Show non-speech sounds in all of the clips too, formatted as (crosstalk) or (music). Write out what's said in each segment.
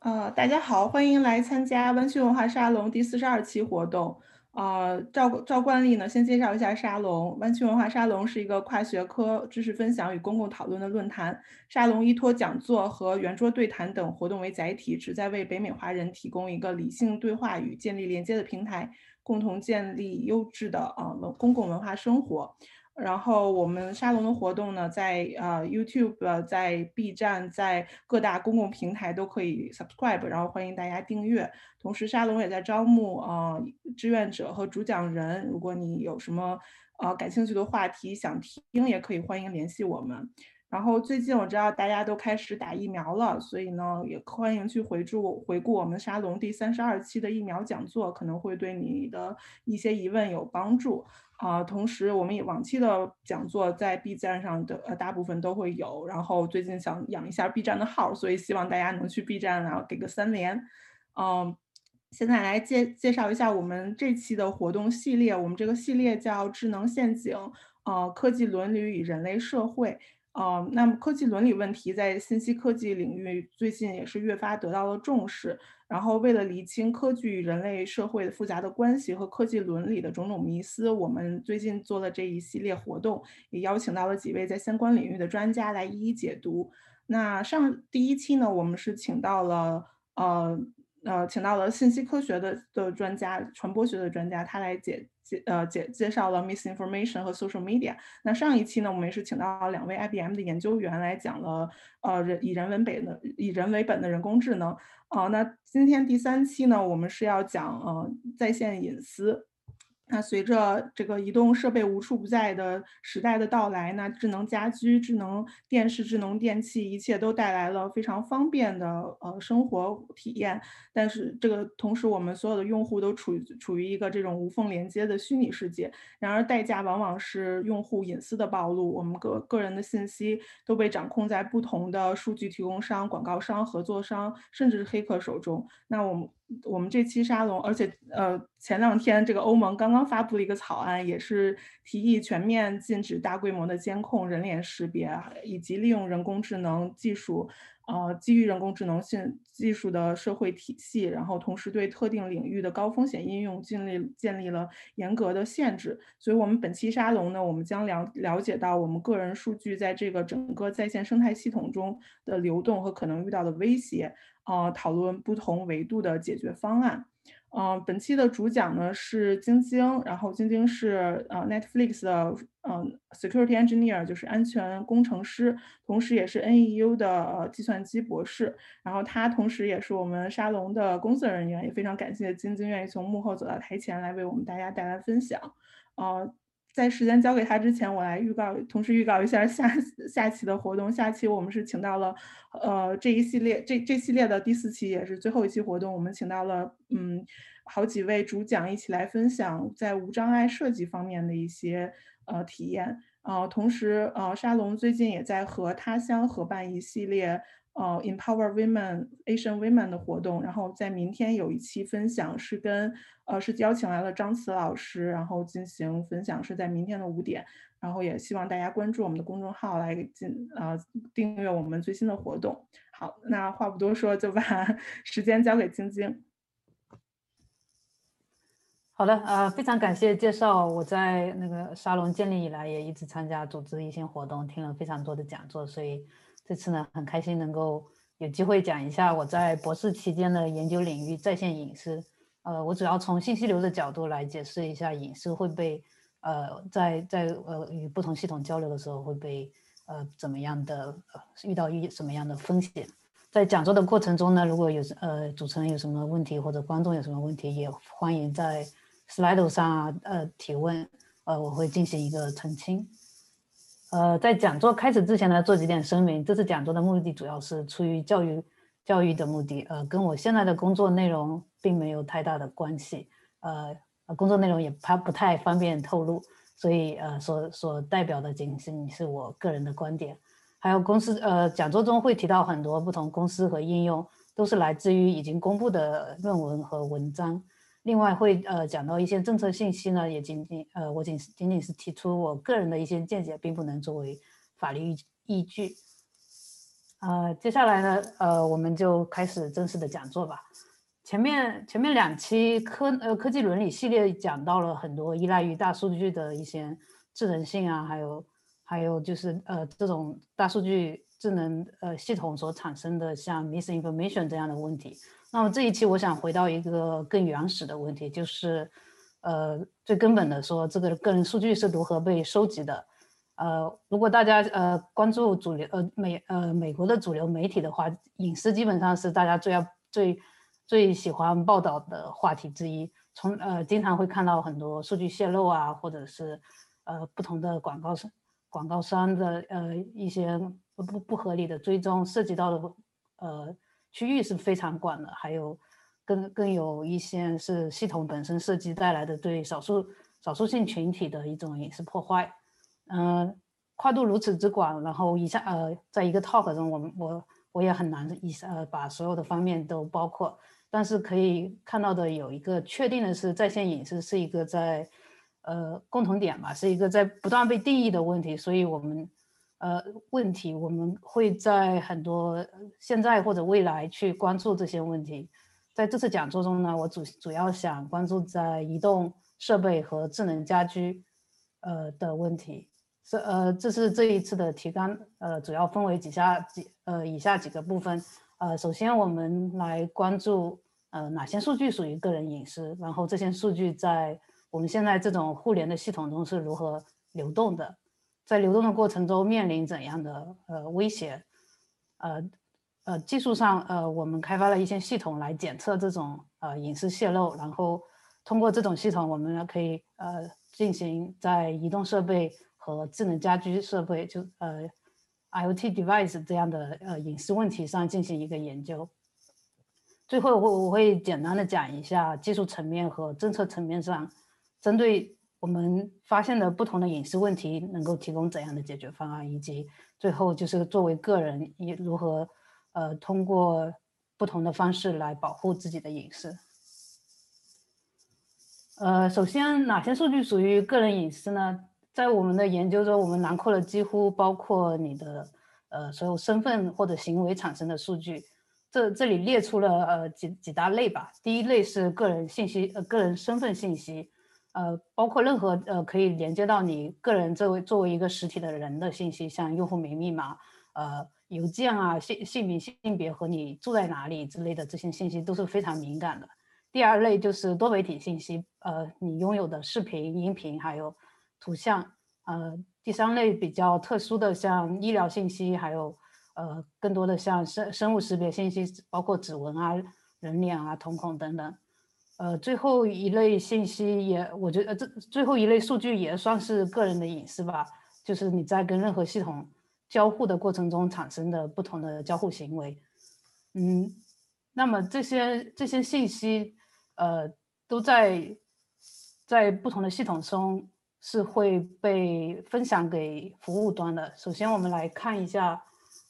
呃，大家好，欢迎来参加湾区文化沙龙第四十二期活动。呃，照照惯例呢，先介绍一下沙龙。湾区文化沙龙是一个跨学科知识分享与公共讨论的论坛。沙龙依托讲座和圆桌对谈等活动为载体，旨在为北美华人提供一个理性对话与建立连接的平台，共同建立优质的呃公共文化生活。然后我们沙龙的活动呢，在呃 YouTube、在 B 站、在各大公共平台都可以 subscribe，然后欢迎大家订阅。同时，沙龙也在招募呃志愿者和主讲人，如果你有什么呃感兴趣的话题想听，也可以欢迎联系我们。然后最近我知道大家都开始打疫苗了，所以呢，也欢迎去回注回顾我们沙龙第三十二期的疫苗讲座，可能会对你的一些疑问有帮助。啊，同时我们也往期的讲座在 B 站上的呃大部分都会有。然后最近想养一下 B 站的号，所以希望大家能去 B 站然后给个三连。嗯，现在来介介绍一下我们这期的活动系列，我们这个系列叫智能陷阱，呃，科技伦理与人类社会。呃，那么科技伦理问题在信息科技领域最近也是越发得到了重视。然后，为了厘清科技与人类社会的复杂的关系和科技伦理的种种迷思，我们最近做了这一系列活动，也邀请到了几位在相关领域的专家来一一解读。那上第一期呢，我们是请到了呃呃，请到了信息科学的的专家、传播学的专家，他来解。解呃解介绍了 misinformation 和 social media。那上一期呢，我们也是请到了两位 IBM 的研究员来讲了呃人以人为本的以人为本的人工智能。啊，那今天第三期呢，我们是要讲呃在线隐私。那随着这个移动设备无处不在的时代的到来，那智能家居、智能电视、智能电器，一切都带来了非常方便的呃生活体验。但是这个同时，我们所有的用户都处于处于一个这种无缝连接的虚拟世界。然而代价往往是用户隐私的暴露，我们个个人的信息都被掌控在不同的数据提供商、广告商、合作商，甚至是黑客手中。那我们。我们这期沙龙，而且呃，前两天这个欧盟刚刚发布了一个草案，也是提议全面禁止大规模的监控、人脸识别，以及利用人工智能技术。呃，基于人工智能性技术的社会体系，然后同时对特定领域的高风险应用建立建立了严格的限制。所以，我们本期沙龙呢，我们将了了解到我们个人数据在这个整个在线生态系统中的流动和可能遇到的威胁，呃，讨论不同维度的解决方案。嗯，本期的主讲呢是晶晶，然后晶晶是呃 Netflix 的嗯 Security Engineer，就是安全工程师，同时也是 NEU 的计算机博士。然后他同时也是我们沙龙的工作人员，也非常感谢晶晶愿意从幕后走到台前来为我们大家带来分享。呃，在时间交给他之前，我来预告，同时预告一下下 (laughs) 下期的活动。下期我们是请到了，呃，这一系列这这系列的第四期也是最后一期活动，我们请到了嗯好几位主讲一起来分享在无障碍设计方面的一些呃体验。呃，同时呃沙龙最近也在和他乡合办一系列。呃，Empower Women Asian Women 的活动，然后在明天有一期分享是跟呃是邀请来了张慈老师，然后进行分享是在明天的五点，然后也希望大家关注我们的公众号来进呃订阅我们最新的活动。好，那话不多说，就把 (laughs) 时间交给晶晶。好的，呃，非常感谢介绍。我在那个沙龙建立以来，也一直参加组织一些活动，听了非常多的讲座，所以。这次呢，很开心能够有机会讲一下我在博士期间的研究领域——在线隐私。呃，我主要从信息流的角度来解释一下隐私会被呃在在呃与不同系统交流的时候会被呃怎么样的遇到一什么样的风险。在讲座的过程中呢，如果有呃主持人有什么问题或者观众有什么问题，也欢迎在 Slide 上呃提问，呃我会进行一个澄清。呃，在讲座开始之前呢，做几点声明。这次讲座的目的主要是出于教育教育的目的，呃，跟我现在的工作内容并没有太大的关系。呃，工作内容也怕不太方便透露，所以呃，所所代表的仅仅是我个人的观点。还有公司呃，讲座中会提到很多不同公司和应用，都是来自于已经公布的论文和文章。另外会呃讲到一些政策信息呢，也仅仅呃我仅仅仅是提出我个人的一些见解，并不能作为法律依依据。呃，接下来呢，呃，我们就开始正式的讲座吧。前面前面两期科呃科技伦理系列讲到了很多依赖于大数据的一些智能性啊，还有还有就是呃这种大数据智能呃系统所产生的像 misinformation 这样的问题。那么这一期我想回到一个更原始的问题，就是呃最根本的说这个个人数据是如何被收集的。呃，如果大家呃关注主流呃美呃美国的主流媒体的话，隐私基本上是大家最要最最喜欢报道的话题之一。从呃经常会看到很多数据泄露啊，或者是呃不同的广告商广告商的呃一些不不合理的追踪，涉及到的呃区域是非常广的。还有更更有一些是系统本身设计带来的对少数少数性群体的一种隐私破坏。嗯，跨度如此之广，然后一下呃，在一个 talk 中，我我我也很难一呃把所有的方面都包括。但是可以看到的有一个确定的是，在线隐私是一个在呃共同点吧，是一个在不断被定义的问题。所以我们呃问题我们会在很多现在或者未来去关注这些问题。在这次讲座中呢，我主主要想关注在移动设备和智能家居呃的问题。这呃，这是这一次的提纲，呃，主要分为几下几呃以下几个部分，呃，首先我们来关注呃哪些数据属于个人隐私，然后这些数据在我们现在这种互联的系统中是如何流动的，在流动的过程中面临怎样的呃威胁，呃呃技术上呃我们开发了一些系统来检测这种呃隐私泄露，然后通过这种系统我们呢可以呃进行在移动设备。和智能家居设备，就呃，IoT device 这样的呃隐私问题上进行一个研究。最后我我会简单的讲一下技术层面和政策层面上，针对我们发现的不同的隐私问题，能够提供怎样的解决方案，以及最后就是作为个人也如何呃通过不同的方式来保护自己的隐私。呃，首先哪些数据属于个人隐私呢？在我们的研究中，我们囊括了几乎包括你的呃所有身份或者行为产生的数据。这这里列出了呃几几大类吧。第一类是个人信息，呃个人身份信息，呃包括任何呃可以连接到你个人作为作为一个实体的人的信息，像用户名、密码、呃邮件啊、姓姓名、性别和你住在哪里之类的这些信息都是非常敏感的。第二类就是多媒体信息，呃你拥有的视频、音频还有。图像，呃，第三类比较特殊的，像医疗信息，还有呃，更多的像生生物识别信息，包括指纹啊、人脸啊、瞳孔等等。呃，最后一类信息也，我觉得这最后一类数据也算是个人的隐私吧，就是你在跟任何系统交互的过程中产生的不同的交互行为。嗯，那么这些这些信息，呃，都在在不同的系统中。是会被分享给服务端的。首先，我们来看一下，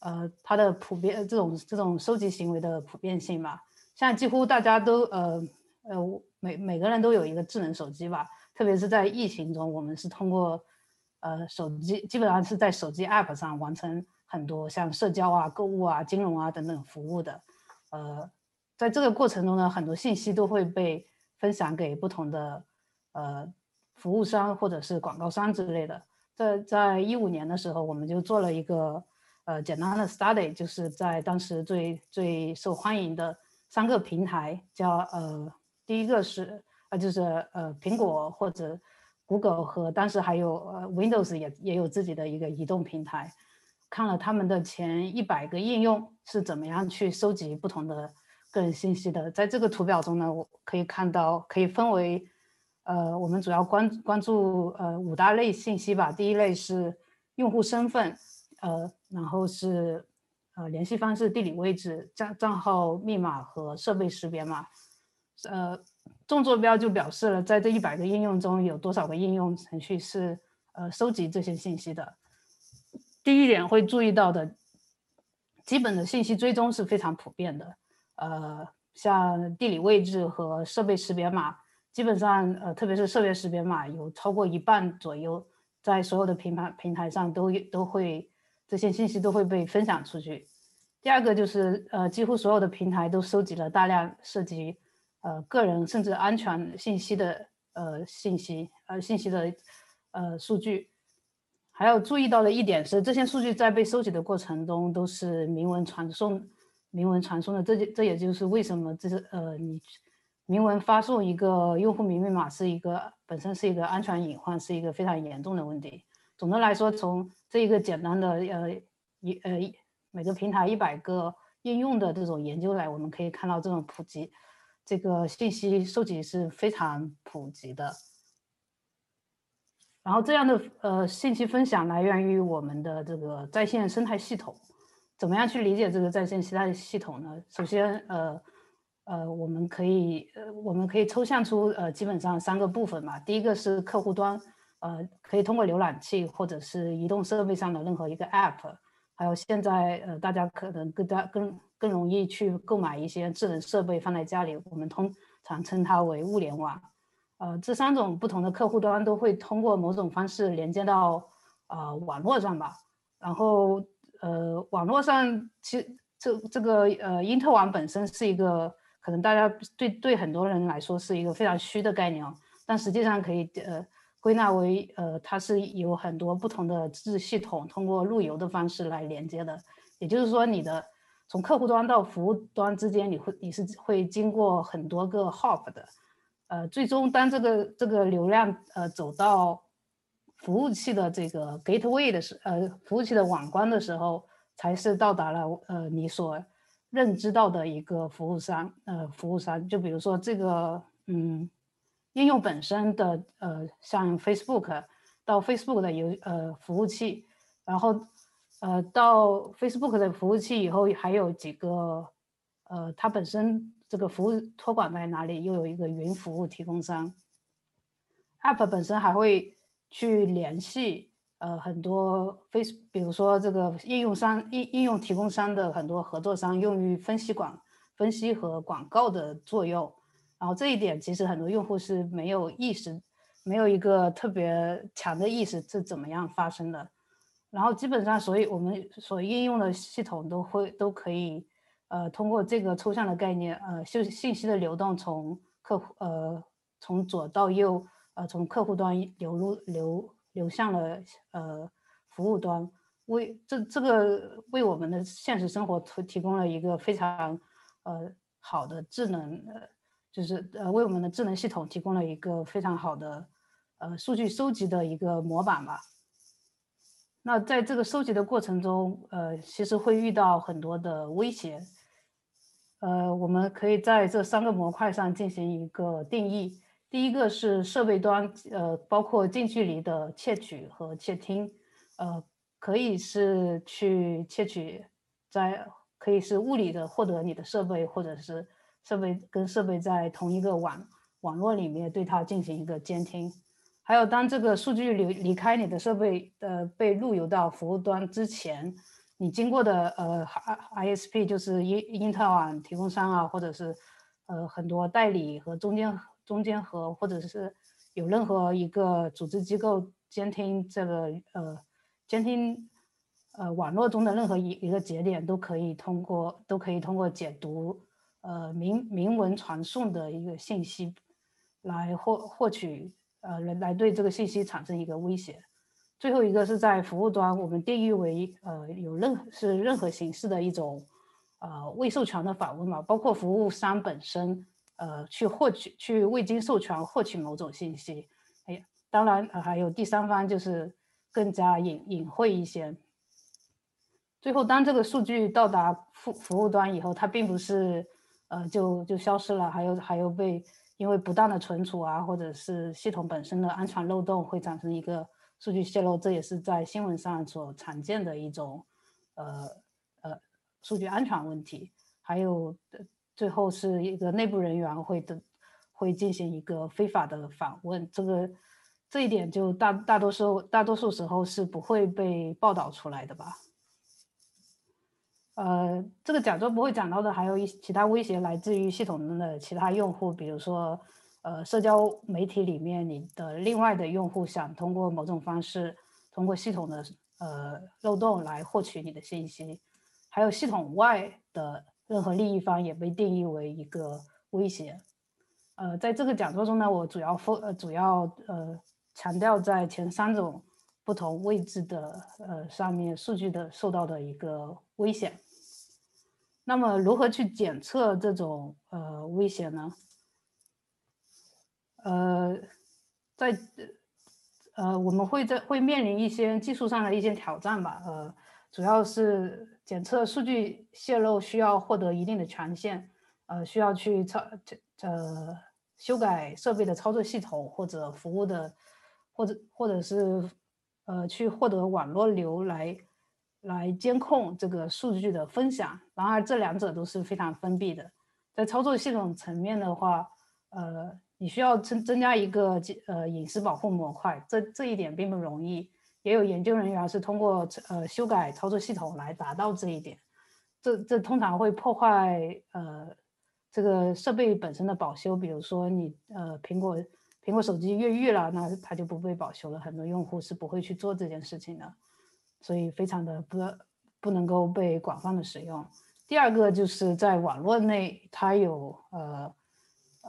呃，它的普遍这种这种收集行为的普遍性吧。现在几乎大家都呃呃每每个人都有一个智能手机吧。特别是在疫情中，我们是通过呃手机，基本上是在手机 App 上完成很多像社交啊、购物啊、金融啊等等服务的。呃，在这个过程中呢，很多信息都会被分享给不同的呃。服务商或者是广告商之类的，在在一五年的时候，我们就做了一个呃简单的 study，就是在当时最最受欢迎的三个平台，叫呃第一个是呃就是呃苹果或者 Google 和当时还有呃 Windows 也也有自己的一个移动平台，看了他们的前一百个应用是怎么样去收集不同的个人信息的。在这个图表中呢，我可以看到可以分为。呃，我们主要关关注呃五大类信息吧。第一类是用户身份，呃，然后是呃联系方式、地理位置、账账号密码和设备识别码。呃，纵坐标就表示了在这一百个应用中有多少个应用程序是呃收集这些信息的。第一点会注意到的，基本的信息追踪是非常普遍的。呃，像地理位置和设备识别码。基本上，呃，特别是设备识别码，有超过一半左右，在所有的平台平台上都都会这些信息都会被分享出去。第二个就是呃，几乎所有的平台都收集了大量涉及呃个人甚至安全信息的呃信息呃信息的呃数据。还要注意到的一点是，这些数据在被收集的过程中都是明文传送，明文传送的。这这也就是为什么这是呃，你明文发送一个用户名密码是一个本身是一个安全隐患，是一个非常严重的问题。总的来说，从这一个简单的呃一呃每个平台一百个应用的这种研究来，我们可以看到这种普及，这个信息收集是非常普及的。然后这样的呃信息分享来源于我们的这个在线生态系统，怎么样去理解这个在线生态系统呢？首先，呃呃，我们可以呃我们可以抽象出呃基本上三个部分嘛。第一个是客户端，呃，可以通过浏览器或者是移动设备上的任何一个 App，还有现在呃大家可能更加更更容易去购买一些智能设备放在家里，我们通常称它为物联网。呃，这三种不同的客户端都会通过某种方式连接到呃网络上吧。然后呃，网络上其实这这个呃因特网本身是一个可能大家对对很多人来说是一个非常虚的概念哦，但实际上可以呃归纳为呃它是有很多不同的自系统通过路由的方式来连接的。也就是说，你的从客户端到服务端之间，你会你是会经过很多个 hop 的。呃，最终当这个这个流量呃走到服务器的这个 gateway 的时，呃，服务器的网关的时候，才是到达了呃你所认知到的一个服务商，呃，服务商。就比如说这个，嗯，应用本身的，呃，像 Facebook 到 Facebook 的有呃服务器，然后呃到 Facebook 的服务器以后，还有几个，呃，它本身。这个服务托管在哪里？又有一个云服务提供商，App 本身还会去联系呃很多 Face，比如说这个应用商应应用提供商的很多合作商，用于分析广分析和广告的作用。然后这一点其实很多用户是没有意识，没有一个特别强的意识是怎么样发生的。然后基本上，所以我们所应用的系统都会都可以。呃，通过这个抽象的概念，呃，信信息的流动从客户，呃，从左到右，呃，从客户端流入流流向了呃服务端，为这这个为我们的现实生活提提供了一个非常呃好的智能，呃，就是呃为我们的智能系统提供了一个非常好的呃数据收集的一个模板吧。那在这个收集的过程中，呃，其实会遇到很多的威胁。呃，我们可以在这三个模块上进行一个定义。第一个是设备端，呃，包括近距离的窃取和窃听，呃，可以是去窃取，在可以是物理的获得你的设备，或者是设备跟设备在同一个网网络里面对它进行一个监听。还有，当这个数据流离开你的设备，呃，被路由到服务端之前。你经过的呃 I S P 就是英英特网提供商啊，或者是呃很多代理和中间中间和或者是有任何一个组织机构监听这个呃监听呃网络中的任何一一个节点都可以通过都可以通过解读呃明明文传送的一个信息来获获取呃来来对这个信息产生一个威胁。最后一个是在服务端，我们定义为呃有任何是任何形式的一种呃未授权的访问嘛，包括服务商本身呃去获取去未经授权获取某种信息，哎，当然还有第三方就是更加隐隐晦一些。最后，当这个数据到达服服务端以后，它并不是呃就就消失了，还有还有被因为不当的存储啊，或者是系统本身的安全漏洞会产生一个。数据泄露，这也是在新闻上所常见的一种，呃呃，数据安全问题。还有，最后是一个内部人员会的会进行一个非法的访问，这个这一点就大大多数大多数时候是不会被报道出来的吧？呃，这个讲座不会讲到的，还有一其他威胁来自于系统中的其他用户，比如说。呃，社交媒体里面，你的另外的用户想通过某种方式，通过系统的呃漏洞来获取你的信息，还有系统外的任何利益方也被定义为一个威胁。呃，在这个讲座中呢，我主要分呃主要呃强调在前三种不同位置的呃上面数据的受到的一个危险。那么如何去检测这种呃危险呢？呃，在呃我们会在会面临一些技术上的一些挑战吧。呃，主要是检测数据泄露需要获得一定的权限，呃，需要去操呃修改设备的操作系统或者服务的，或者或者是呃去获得网络流来。来监控这个数据的分享，然而这两者都是非常封闭的。在操作系统层面的话，呃，你需要增增加一个呃隐私保护模块，这这一点并不容易。也有研究人员是通过呃修改操作系统来达到这一点。这这通常会破坏呃这个设备本身的保修，比如说你呃苹果苹果手机越狱了，那它就不被保修了。很多用户是不会去做这件事情的。所以非常的不不能够被广泛的使用。第二个就是在网络内，它有呃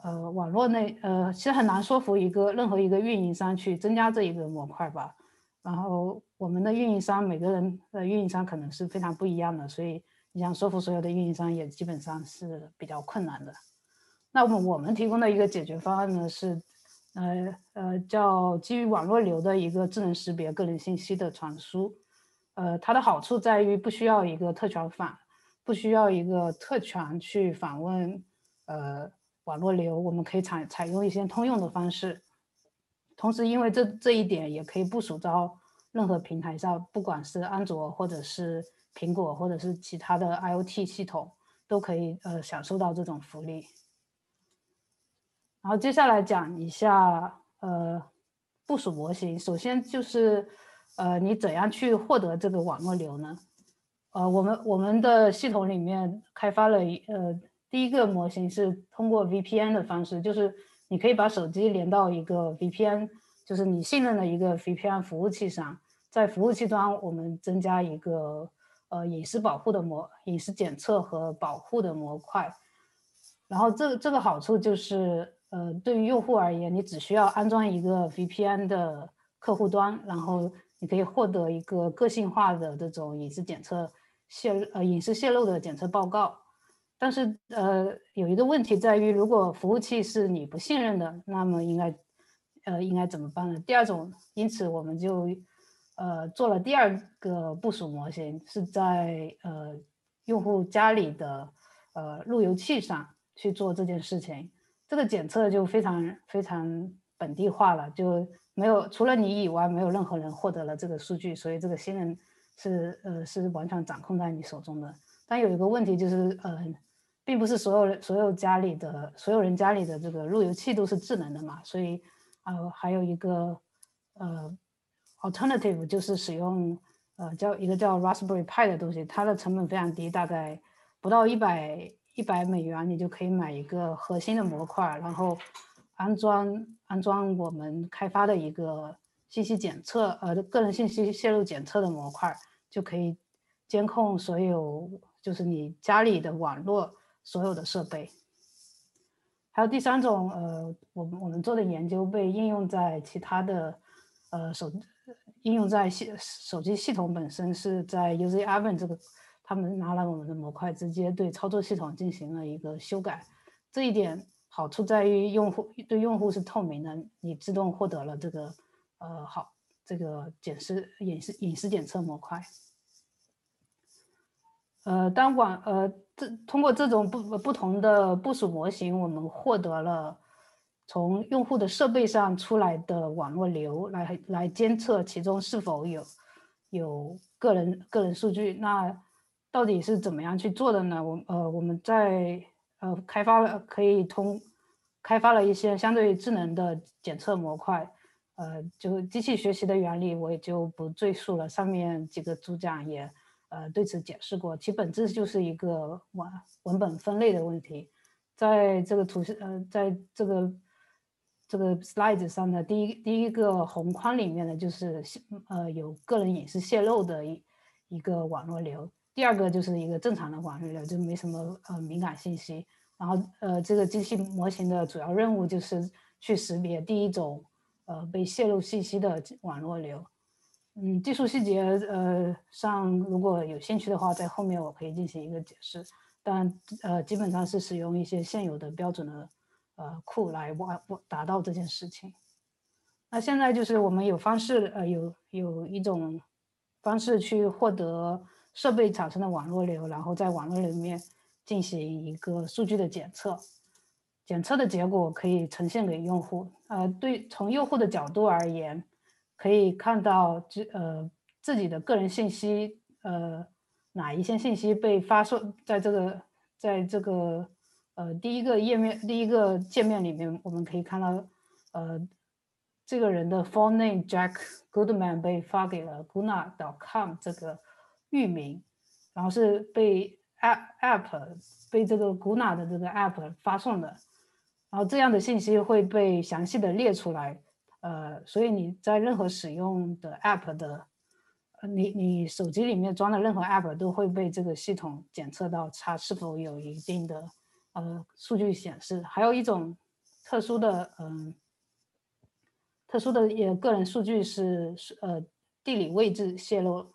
呃网络内呃其实很难说服一个任何一个运营商去增加这一个模块吧。然后我们的运营商每个人的运营商可能是非常不一样的，所以你想说服所有的运营商也基本上是比较困难的。那么我们提供的一个解决方案呢是呃呃叫基于网络流的一个智能识别个人信息的传输。呃，它的好处在于不需要一个特权访，不需要一个特权去访问呃网络流，我们可以采采用一些通用的方式。同时，因为这这一点也可以部署到任何平台上，不管是安卓或者是苹果或者是其他的 IOT 系统，都可以呃享受到这种福利。然后接下来讲一下呃部署模型，首先就是。呃，你怎样去获得这个网络流呢？呃，我们我们的系统里面开发了一呃，第一个模型是通过 VPN 的方式，就是你可以把手机连到一个 VPN，就是你信任的一个 VPN 服务器上，在服务器端我们增加一个呃隐私保护的模隐私检测和保护的模块，然后这这个好处就是呃，对于用户而言，你只需要安装一个 VPN 的客户端，然后你可以获得一个个性化的这种隐私检测泄呃隐私泄露的检测报告，但是呃有一个问题在于，如果服务器是你不信任的，那么应该呃应该怎么办呢？第二种，因此我们就呃做了第二个部署模型，是在呃用户家里的呃路由器上去做这件事情，这个检测就非常非常本地化了，就。没有，除了你以外，没有任何人获得了这个数据，所以这个信任是呃是完全掌控在你手中的。但有一个问题就是，呃，并不是所有所有家里的所有人家里的这个路由器都是智能的嘛，所以呃还有一个呃 alternative 就是使用呃叫一个叫 Raspberry Pi 的东西，它的成本非常低，大概不到一百一百美元，你就可以买一个核心的模块，然后。安装安装我们开发的一个信息检测，呃，个人信息泄露检测的模块，就可以监控所有，就是你家里的网络所有的设备。还有第三种，呃，我们我们做的研究被应用在其他的，呃，手应用在系手机系统本身，是在 UZEven 这个，他们拿了我们的模块，直接对操作系统进行了一个修改，这一点。好处在于用户对用户是透明的，你自动获得了这个呃好这个检视隐私隐私检测模块。呃，当网呃这通过这种不不同的部署模型，我们获得了从用户的设备上出来的网络流来来监测其中是否有有个人个人数据。那到底是怎么样去做的呢？我呃我们在。呃，开发了可以通，开发了一些相对智能的检测模块，呃，就机器学习的原理我也就不赘述了。上面几个主讲也呃对此解释过，其本质就是一个文文本分类的问题。在这个图呃，在这个这个 slide 上的第一第一个红框里面呢，就是呃有个人隐私泄露的一一个网络流。第二个就是一个正常的网络流，就没什么呃敏感信息。然后呃，这个机器模型的主要任务就是去识别第一种呃被泄露信息的网络流。嗯，技术细节呃上如果有兴趣的话，在后面我可以进行一个解释。但呃，基本上是使用一些现有的标准的呃库来挖达到这件事情。那现在就是我们有方式呃有有一种方式去获得设备产生的网络流，然后在网络里面。进行一个数据的检测，检测的结果可以呈现给用户。呃，对，从用户的角度而言，可以看到自呃自己的个人信息，呃哪一些信息被发送在这个在这个呃第一个页面第一个界面里面，我们可以看到，呃这个人的 full name Jack Goodman 被发给了 Guna.com 这个域名，然后是被。app app 被这个 Guna 的这个 app 发送的，然后这样的信息会被详细的列出来，呃，所以你在任何使用的 app 的，你你手机里面装的任何 app 都会被这个系统检测到它是否有一定的呃数据显示。还有一种特殊的嗯特殊的也个人数据是呃地理位置泄露。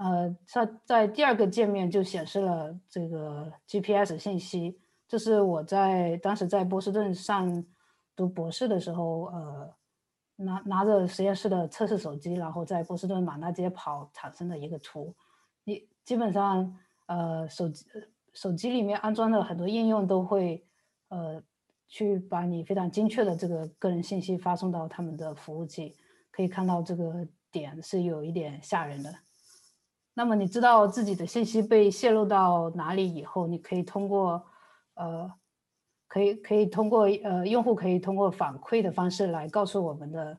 呃，在在第二个界面就显示了这个 GPS 信息，这是我在当时在波士顿上读博士的时候，呃，拿拿着实验室的测试手机，然后在波士顿满大街跑产生的一个图。你基本上，呃，手机手机里面安装的很多应用都会，呃，去把你非常精确的这个个人信息发送到他们的服务器。可以看到这个点是有一点吓人的。那么你知道自己的信息被泄露到哪里以后，你可以通过，呃，可以可以通过呃用户可以通过反馈的方式来告诉我们的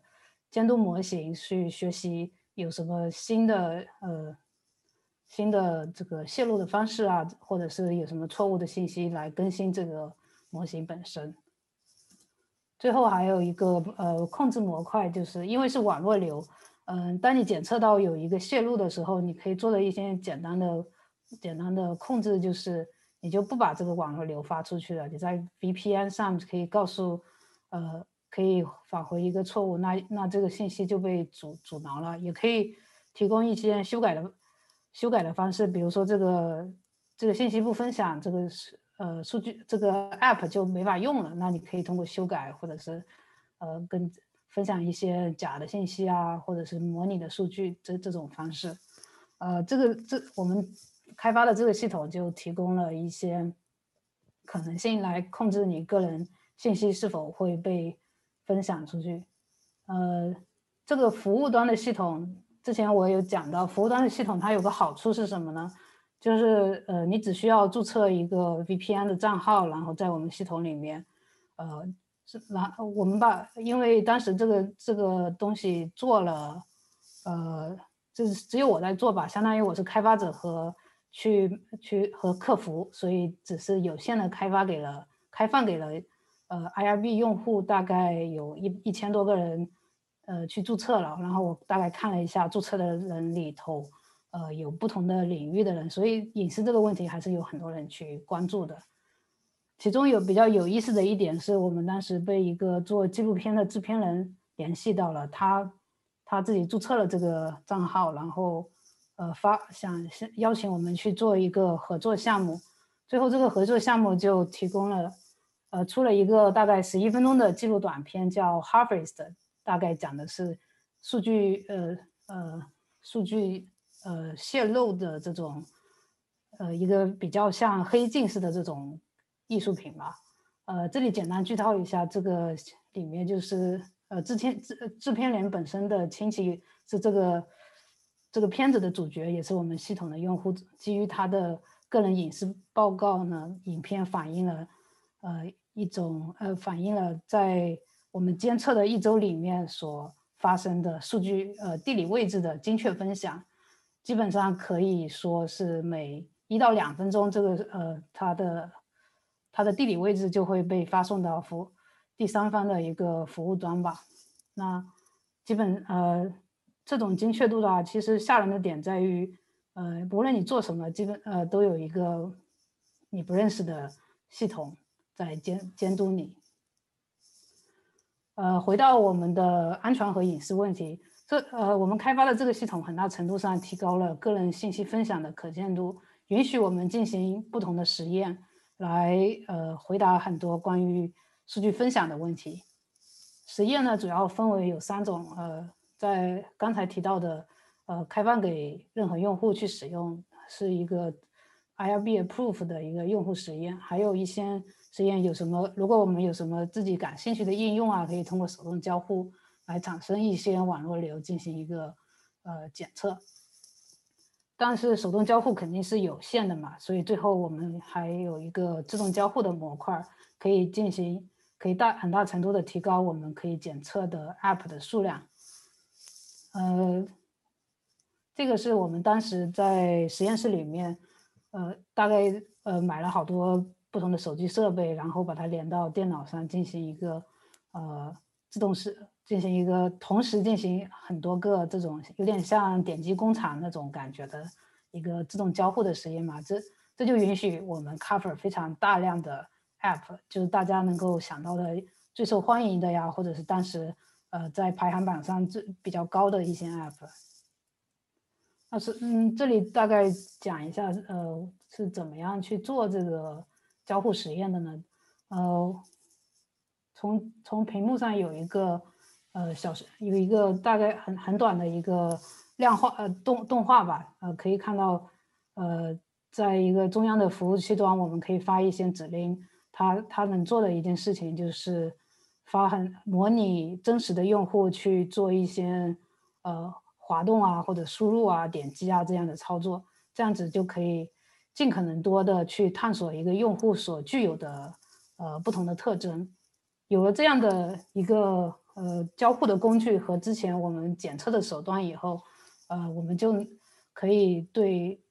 监督模型去学习有什么新的呃新的这个泄露的方式啊，或者是有什么错误的信息来更新这个模型本身。最后还有一个呃控制模块，就是因为是网络流。嗯，当你检测到有一个泄露的时候，你可以做的一些简单的、简单的控制，就是你就不把这个网络流发出去了。你在 VPN 上可以告诉，呃，可以返回一个错误，那那这个信息就被阻阻挠了。也可以提供一些修改的修改的方式，比如说这个这个信息不分享，这个是呃数据这个 App 就没法用了。那你可以通过修改或者是呃跟。分享一些假的信息啊，或者是模拟的数据，这这种方式，呃，这个这我们开发的这个系统就提供了一些可能性来控制你个人信息是否会被分享出去。呃，这个服务端的系统，之前我有讲到，服务端的系统它有个好处是什么呢？就是呃，你只需要注册一个 VPN 的账号，然后在我们系统里面，呃。那我们把，因为当时这个这个东西做了，呃，就是只有我在做吧，相当于我是开发者和去去和客服，所以只是有限的开发给了开放给了呃 IRB 用户，大概有一一千多个人，呃，去注册了。然后我大概看了一下注册的人里头，呃，有不同的领域的人，所以隐私这个问题还是有很多人去关注的。其中有比较有意思的一点是，我们当时被一个做纪录片的制片人联系到了，他他自己注册了这个账号，然后呃发想邀请我们去做一个合作项目，最后这个合作项目就提供了呃出了一个大概十一分钟的记录短片，叫 Harvest，大概讲的是数据呃呃数据呃泄露的这种呃一个比较像黑镜似的这种。艺术品吧，呃，这里简单剧透一下，这个里面就是呃制片制制片人本身的亲戚是这个这个片子的主角，也是我们系统的用户。基于他的个人隐私报告呢，影片反映了呃一种呃反映了在我们监测的一周里面所发生的数据呃地理位置的精确分享，基本上可以说是每一到两分钟，这个呃它的。它的地理位置就会被发送到服第三方的一个服务端吧。那基本呃这种精确度的话，其实吓人的点在于，呃，不论你做什么，基本呃都有一个你不认识的系统在监监督你。呃，回到我们的安全和隐私问题，这呃我们开发的这个系统很大程度上提高了个人信息分享的可见度，允许我们进行不同的实验，来呃回答很多关于数据分享的问题。实验呢主要分为有三种，呃，在刚才提到的。呃，开放给任何用户去使用，是一个 IRB approve 的一个用户实验。还有一些实验有什么？如果我们有什么自己感兴趣的应用啊，可以通过手动交互来产生一些网络流进行一个呃检测。但是手动交互肯定是有限的嘛，所以最后我们还有一个自动交互的模块，可以进行可以大很大程度的提高我们可以检测的 App 的数量。呃。这个是我们当时在实验室里面，呃，大概呃买了好多不同的手机设备，然后把它连到电脑上进行一个呃自动式进行一个同时进行很多个这种有点像点击工厂那种感觉的一个自动交互的实验嘛。这这就允许我们 cover 非常大量的 app，就是大家能够想到的最受欢迎的呀，或者是当时呃在排行榜上最比较高的一些 app。那是嗯，这里大概讲一下，呃，是怎么样去做这个交互实验的呢？呃，从从屏幕上有一个呃小有一个大概很很短的一个量化呃动动画吧，呃，可以看到呃，在一个中央的服务器端，我们可以发一些指令，它它能做的一件事情就是发很模拟真实的用户去做一些呃。滑动啊，或者输入啊、点击啊这样的操作，这样子就可以尽可能多的去探索一个用户所具有的呃不同的特征。有了这样的一个呃交互的工具和之前我们检测的手段以后，呃，我们就可以对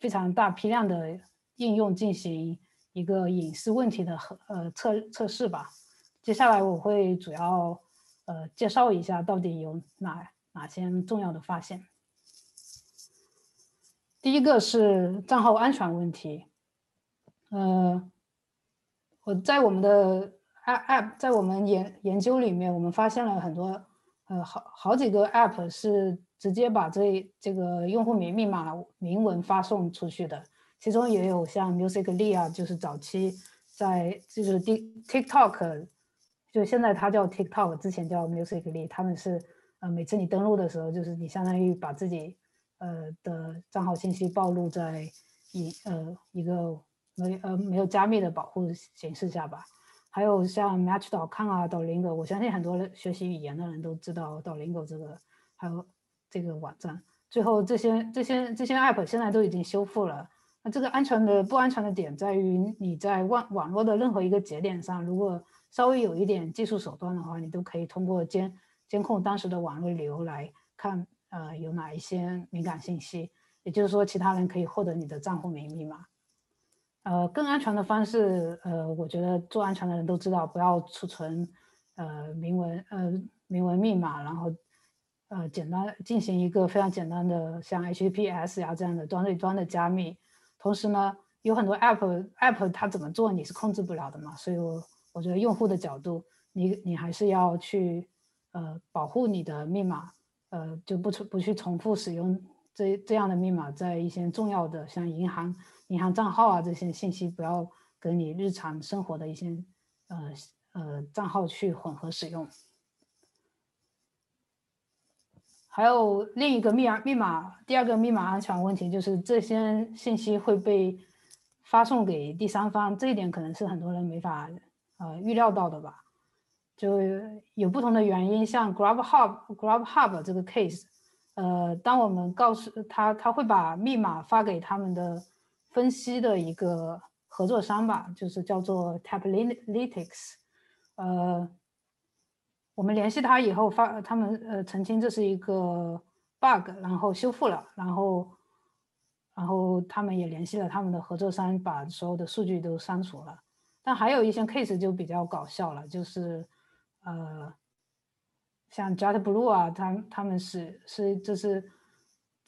非常大批量的应用进行一个隐私问题的呃测测试吧。接下来我会主要呃介绍一下到底有哪。哪些重要的发现？第一个是账号安全问题。呃，我在我们的 App，在我们研研究里面，我们发现了很多，呃，好好几个 App 是直接把这这个用户名密码明文发送出去的。其中也有像 Musical.ly 啊，就是早期在就是 TikTok，就现在它叫 TikTok，之前叫 Musical.ly，他们是。呃，每次你登录的时候，就是你相当于把自己呃的账号信息暴露在一呃一个没呃没有加密的保护形式下吧。还有像 Match.com 啊，Duolingo，我相信很多学习语言的人都知道 Duolingo 这个，还有这个网站。最后这些这些这些 App 现在都已经修复了。那这个安全的不安全的点在于，你在网网络的任何一个节点上，如果稍微有一点技术手段的话，你都可以通过监。监控当时的网络流来看，呃，有哪一些敏感信息？也就是说，其他人可以获得你的账户名密码。呃，更安全的方式，呃，我觉得做安全的人都知道，不要储存，呃，明文，呃，明文密码，然后，呃，简单进行一个非常简单的像 HTTPS 呀这样的端对端的加密。同时呢，有很多 App，App 它怎么做你是控制不了的嘛，所以我我觉得用户的角度，你你还是要去。呃，保护你的密码，呃，就不重不去重复使用这这样的密码，在一些重要的像银行银行账号啊这些信息，不要跟你日常生活的一些呃呃账号去混合使用。还有另一个密码密码，第二个密码安全问题就是这些信息会被发送给第三方，这一点可能是很多人没法呃预料到的吧。就有不同的原因，像 GrabHub GrabHub 这个 case，呃，当我们告诉他，他会把密码发给他们的分析的一个合作商吧，就是叫做 Tapalytics，呃，我们联系他以后发，他们呃澄清这是一个 bug，然后修复了，然后，然后他们也联系了他们的合作商，把所有的数据都删除了。但还有一些 case 就比较搞笑了，就是。呃，像 JetBlue 啊，他他们是是就是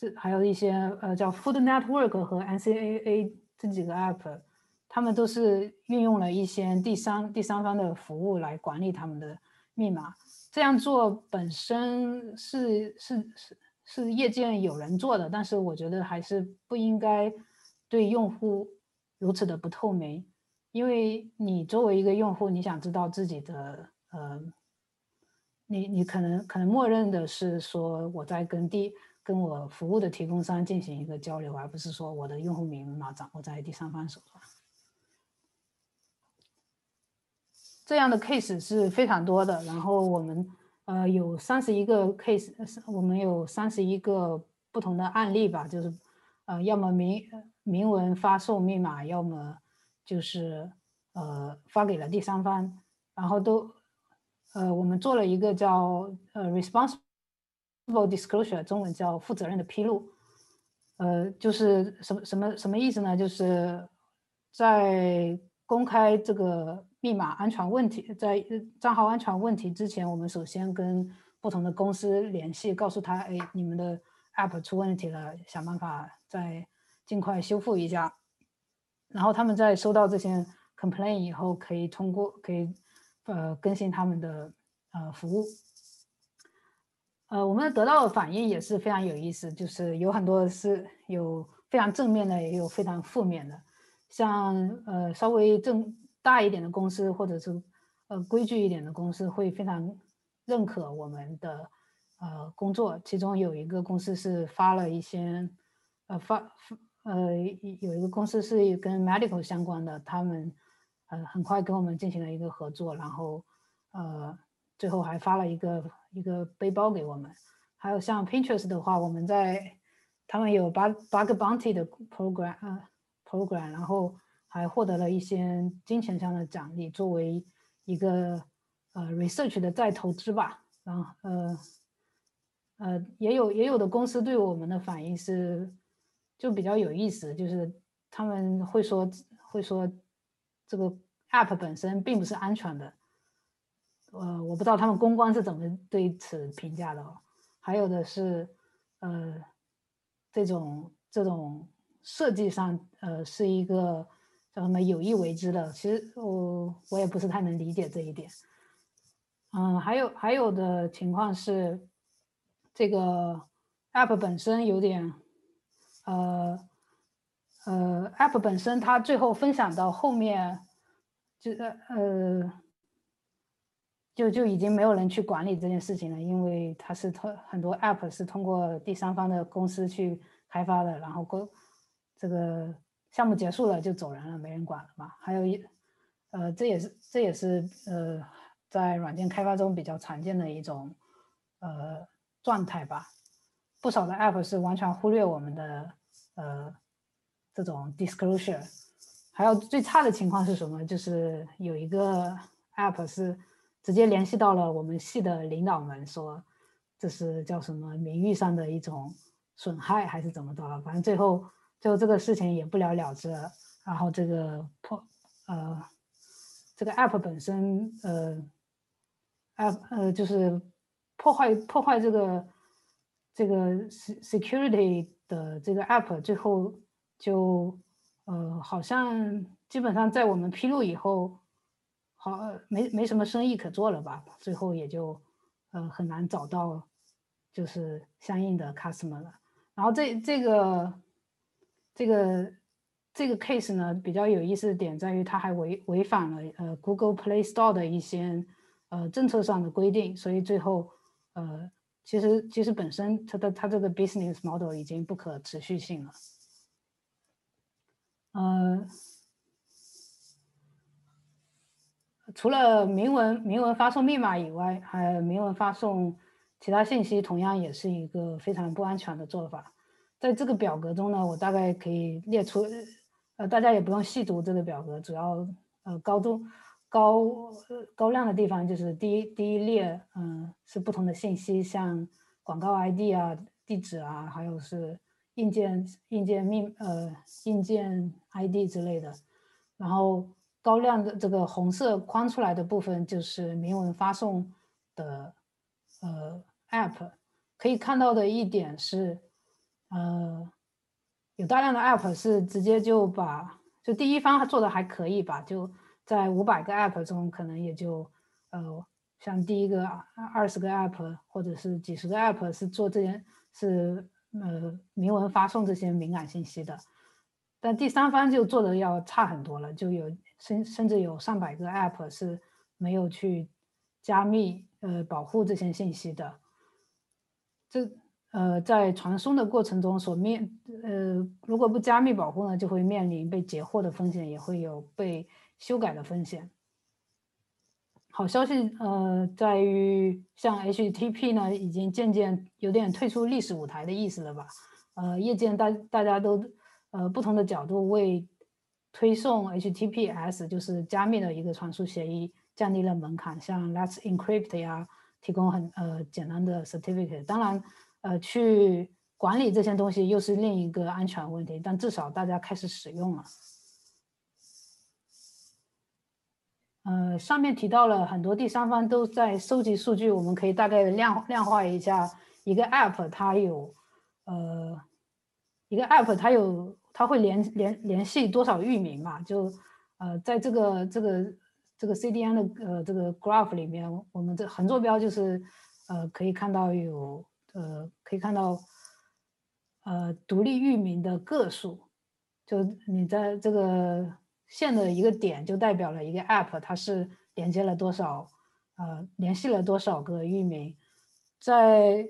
这还有一些呃叫 Food Network 和 NCAA 这几个 app，他们都是运用了一些第三第三方的服务来管理他们的密码。这样做本身是是是是业界有人做的，但是我觉得还是不应该对用户如此的不透明，因为你作为一个用户，你想知道自己的呃，你你可能可能默认的是说我在跟第跟我服务的提供商进行一个交流，而不是说我的用户名密码掌握在第三方手上。这样的 case 是非常多的。然后我们呃有三十一个 case，我们有三十一个不同的案例吧，就是呃要么明明文发送密码，要么就是呃发给了第三方，然后都呃我们做了一个叫呃 response Disclosure 中文叫负责任的披露，呃，就是什么什么什么意思呢？就是在公开这个密码安全问题，在账号安全问题之前，我们首先跟不同的公司联系，告诉他，哎，你们的 App 出问题了，想办法再尽快修复一下。然后他们在收到这些 complaint 以后，可以通过可以呃更新他们的呃服务。呃，我们得到的反应也是非常有意思，就是有很多是有非常正面的，也有非常负面的。像呃稍微正大一点的公司，或者是呃规矩一点的公司，会非常认可我们的呃工作。其中有一个公司是发了一些呃发呃有一个公司是跟 medical 相关的，他们呃很快跟我们进行了一个合作，然后呃最后还发了一个。一个背包给我们，还有像 Pinterest 的话，我们在他们有八八个 Bounty 的 program 啊 program，然后还获得了一些金钱上的奖励，作为一个呃 research 的再投资吧。然后呃呃也有也有的公司对我们的反应是就比较有意思，就是他们会说会说这个 app 本身并不是安全的。呃，我不知道他们公关是怎么对此评价的哦。还有的是，呃，这种这种设计上，呃，是一个叫什么有意为之的。其实我我也不是太能理解这一点。嗯，还有还有的情况是，这个 app 本身有点，呃呃，app 本身它最后分享到后面，就是呃。就就已经没有人去管理这件事情了，因为它是通很多 App 是通过第三方的公司去开发的，然后过这个项目结束了就走人了，没人管了嘛。还有一呃，这也是这也是呃在软件开发中比较常见的一种呃状态吧。不少的 App 是完全忽略我们的呃这种 disclosure。还有最差的情况是什么？就是有一个 App 是。直接联系到了我们系的领导们，说这是叫什么名誉上的一种损害，还是怎么着了？反正最后最后这个事情也不了了之。然后这个破呃这个 app 本身呃 app 呃就是破坏破坏这个这个 security 的这个 app，最后就呃好像基本上在我们披露以后。好，没没什么生意可做了吧？最后也就，呃，很难找到，就是相应的 customer 了。然后这这个，这个这个 case 呢，比较有意思的点在于，它还违违反了呃 Google Play Store 的一些呃政策上的规定，所以最后，呃，其实其实本身它的它这个 business model 已经不可持续性了，呃。除了明文明文发送密码以外，还有明文发送其他信息，同样也是一个非常不安全的做法。在这个表格中呢，我大概可以列出，呃，大家也不用细读这个表格，主要呃高度高高亮的地方就是第一第一列，嗯，是不同的信息，像广告 ID 啊、地址啊，还有是硬件硬件密呃硬件 ID 之类的，然后。高亮的这个红色框出来的部分就是明文发送的呃 app，可以看到的一点是，呃，有大量的 App 是直接就把就第一方做的还可以吧，就在五百个 App 中，可能也就呃像第一个二十个 App 或者是几十个 App 是做这件是呃明文发送这些敏感信息的，但第三方就做的要差很多了，就有甚甚至有上百个 App 是没有去加密呃保护这些信息的，这。呃，在传送的过程中所面，呃，如果不加密保护呢，就会面临被截获的风险，也会有被修改的风险。好消息，呃，在于像 HTTP 呢，已经渐渐有点退出历史舞台的意思了吧？呃，业界大大家都，呃，不同的角度为推送 HTTPS，就是加密的一个传输协议，降低了门槛，像 Let's Encrypt 呀，提供很呃简单的 certificate，当然。呃，去管理这些东西又是另一个安全问题，但至少大家开始使用了。呃，上面提到了很多第三方都在收集数据，我们可以大概量量化一下，一个 App 它有，呃，一个 App 它有它会联联联系多少域名嘛？就呃，在这个这个这个 CDN 的呃这个 Graph 里面，我们这横坐标就是呃可以看到有。呃，可以看到，呃，独立域名的个数，就你在这个线的一个点，就代表了一个 app 它是连接了多少，呃，联系了多少个域名，在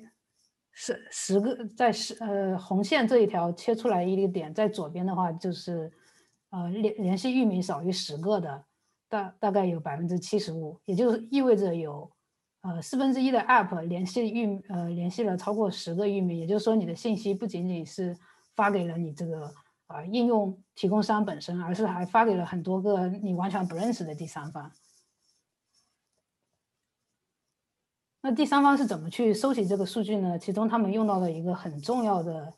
十十个在十呃红线这一条切出来一个点，在左边的话就是，呃，联联系域名少于十个的，大大概有百分之七十五，也就是意味着有。呃，四分之一的 App 联系域呃联系了超过十个域名，也就是说你的信息不仅仅是发给了你这个啊应用提供商本身，而是还发给了很多个你完全不认识的第三方。那第三方是怎么去收集这个数据呢？其中他们用到的一个很重要的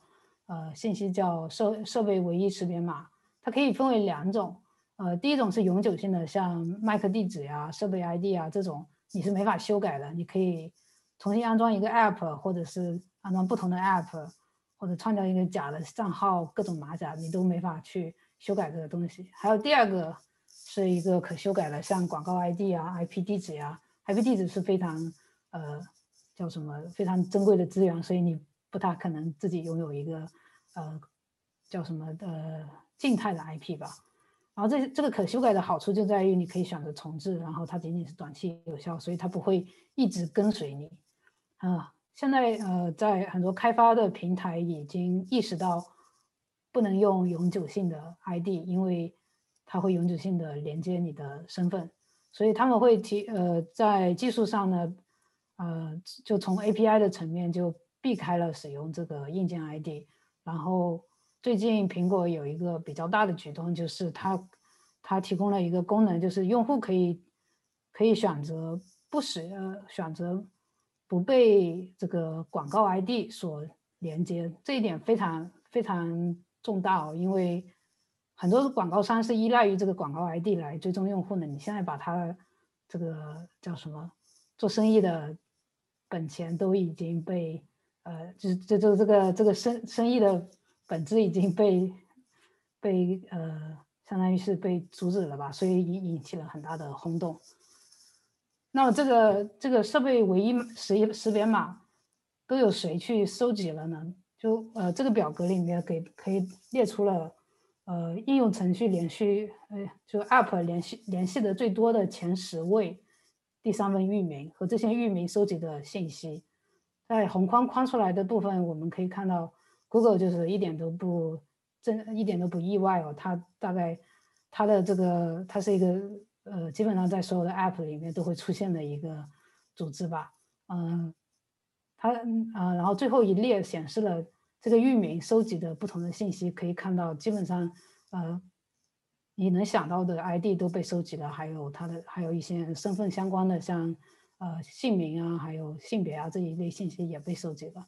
呃信息叫设设备唯一识别码，它可以分为两种，呃，第一种是永久性的，像麦克地址呀、设备 ID 啊这种。你是没法修改的，你可以重新安装一个 app，或者是安装不同的 app，或者创造一个假的账号，各种马甲你都没法去修改这个东西。还有第二个是一个可修改的，像广告 ID 啊、IP 地址呀，IP 地址是非常呃叫什么非常珍贵的资源，所以你不大可能自己拥有一个呃叫什么呃静态的 IP 吧。然后这这个可修改的好处就在于你可以选择重置，然后它仅仅是短期有效，所以它不会一直跟随你。啊，现在呃，在很多开发的平台已经意识到不能用永久性的 ID，因为它会永久性的连接你的身份，所以他们会提呃在技术上呢，呃就从 API 的层面就避开了使用这个硬件 ID，然后。最近苹果有一个比较大的举动，就是它它提供了一个功能，就是用户可以可以选择不使呃选择不被这个广告 ID 所连接，这一点非常非常重大哦，因为很多广告商是依赖于这个广告 ID 来追踪用户的。你现在把它这个叫什么做生意的本钱都已经被呃，就就就这个这个生生意的。本质已经被被呃，相当于是被阻止了吧，所以引引起了很大的轰动。那么这个这个设备唯一识识别码都有谁去收集了呢？就呃这个表格里面给可以列出了呃应用程序连续呃就 App 联系联系的最多的前十位第三方域名和这些域名收集的信息，在红框框出来的部分，我们可以看到。Google 就是一点都不真，一点都不意外哦。它大概它的这个，它是一个呃，基本上在所有的 App 里面都会出现的一个组织吧。嗯，它啊，然后最后一列显示了这个域名收集的不同的信息，可以看到基本上呃，你能想到的 ID 都被收集了，还有他的还有一些身份相关的，像呃姓名啊，还有性别啊这一类信息也被收集了。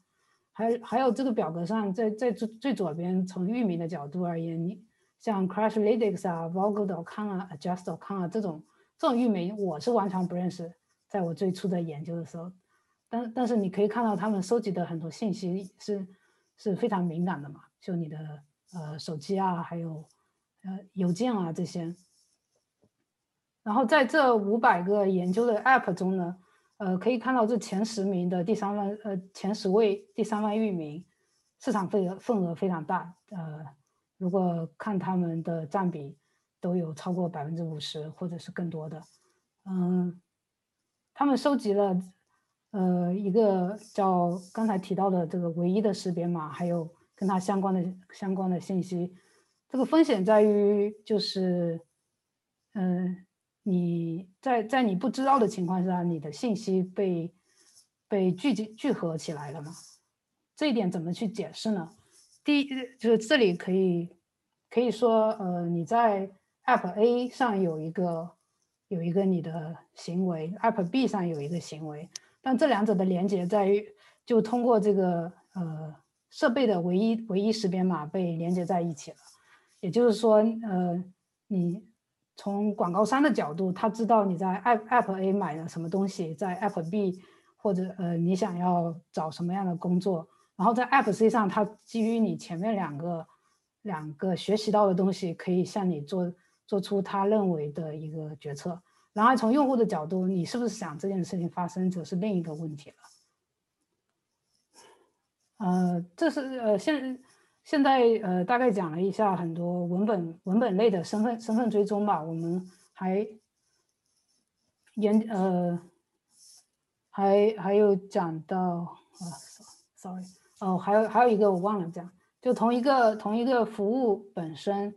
还还有这个表格上，在在最最左边，从域名的角度而言，你像 Crashlytics 啊、Vogue.com 啊、Adjust.com 啊这种这种域名，我是完全不认识。在我最初的研究的时候，但但是你可以看到他们收集的很多信息是是非常敏感的嘛，就你的呃手机啊，还有呃邮件啊这些。然后在这五百个研究的 App 中呢，呃，可以看到这前十名的第三方呃前十位第三方域名市场份额份额非常大，呃，如果看他们的占比，都有超过百分之五十或者是更多的。嗯，他们收集了呃一个叫刚才提到的这个唯一的识别码，还有跟它相关的相关的信息。这个风险在于就是嗯。你在在你不知道的情况下，你的信息被被聚集聚合起来了嘛？这一点怎么去解释呢？第一就是这里可以可以说，呃，你在 App A 上有一个有一个你的行为，App B 上有一个行为，但这两者的连接在于就通过这个呃设备的唯一唯一识别码被连接在一起了，也就是说，呃，你。从广告商的角度，他知道你在 App App A 买了什么东西，在 App B 或者呃你想要找什么样的工作，然后在 App C 上，他基于你前面两个两个学习到的东西，可以向你做做出他认为的一个决策。然后从用户的角度，你是不是想这件事情发生，则是另一个问题了。呃，这是呃现。现在呃，大概讲了一下很多文本文本类的身份身份追踪吧。我们还研呃，还还有讲到啊，sorry 哦，还有还有一个我忘了讲，就同一个同一个服务本身，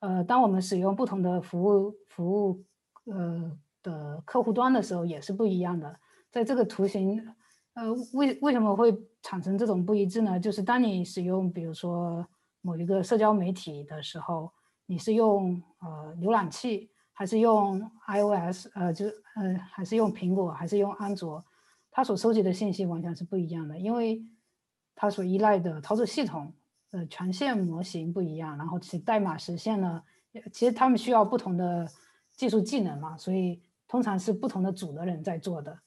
呃，当我们使用不同的服务服务呃的客户端的时候，也是不一样的。在这个图形。呃，为为什么会产生这种不一致呢？就是当你使用，比如说某一个社交媒体的时候，你是用呃浏览器，还是用 iOS，呃，就呃，还是用苹果，还是用安卓，它所收集的信息完全是不一样的，因为它所依赖的操作系统呃权限模型不一样，然后其代码实现呢，其实他们需要不同的技术技能嘛，所以通常是不同的组的人在做的。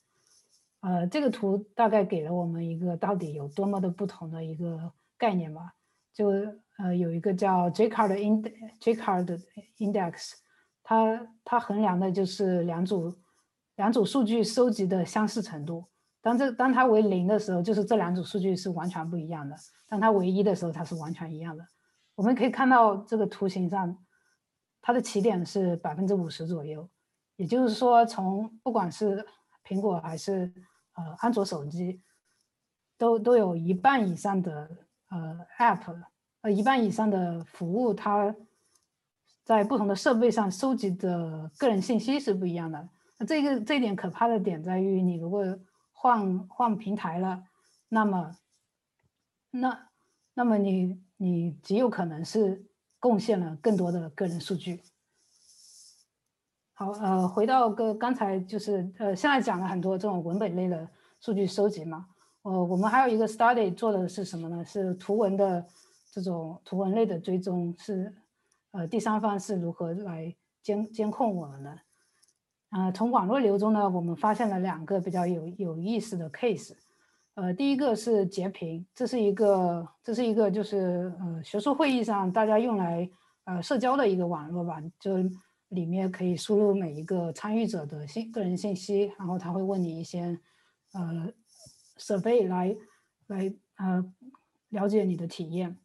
呃，这个图大概给了我们一个到底有多么的不同的一个概念吧。就呃有一个叫 Jcard ind Jcard Index，它它衡量的就是两组两组数据收集的相似程度。当这当它为零的时候，就是这两组数据是完全不一样的；当它为一的时候，它是完全一样的。我们可以看到这个图形上，它的起点是百分之五十左右，也就是说，从不管是苹果还是呃，安卓手机都都有一半以上的呃 App，呃一半以上的服务，它在不同的设备上收集的个人信息是不一样的。那这个这一点可怕的点在于，你如果换换平台了，那么那那么你你极有可能是贡献了更多的个人数据。好，呃，回到个刚才就是呃，现在讲了很多这种文本类的数据收集嘛，呃，我们还有一个 study 做的是什么呢？是图文的这种图文类的追踪，是呃第三方是如何来监监控我们的？啊，从网络流中呢，我们发现了两个比较有有意思的 case，呃，第一个是截屏，这是一个这是一个就是呃学术会议上大家用来呃社交的一个网络吧，就。里面可以输入每一个参与者的信个人信息，然后他会问你一些呃设备来来呃了解你的体验。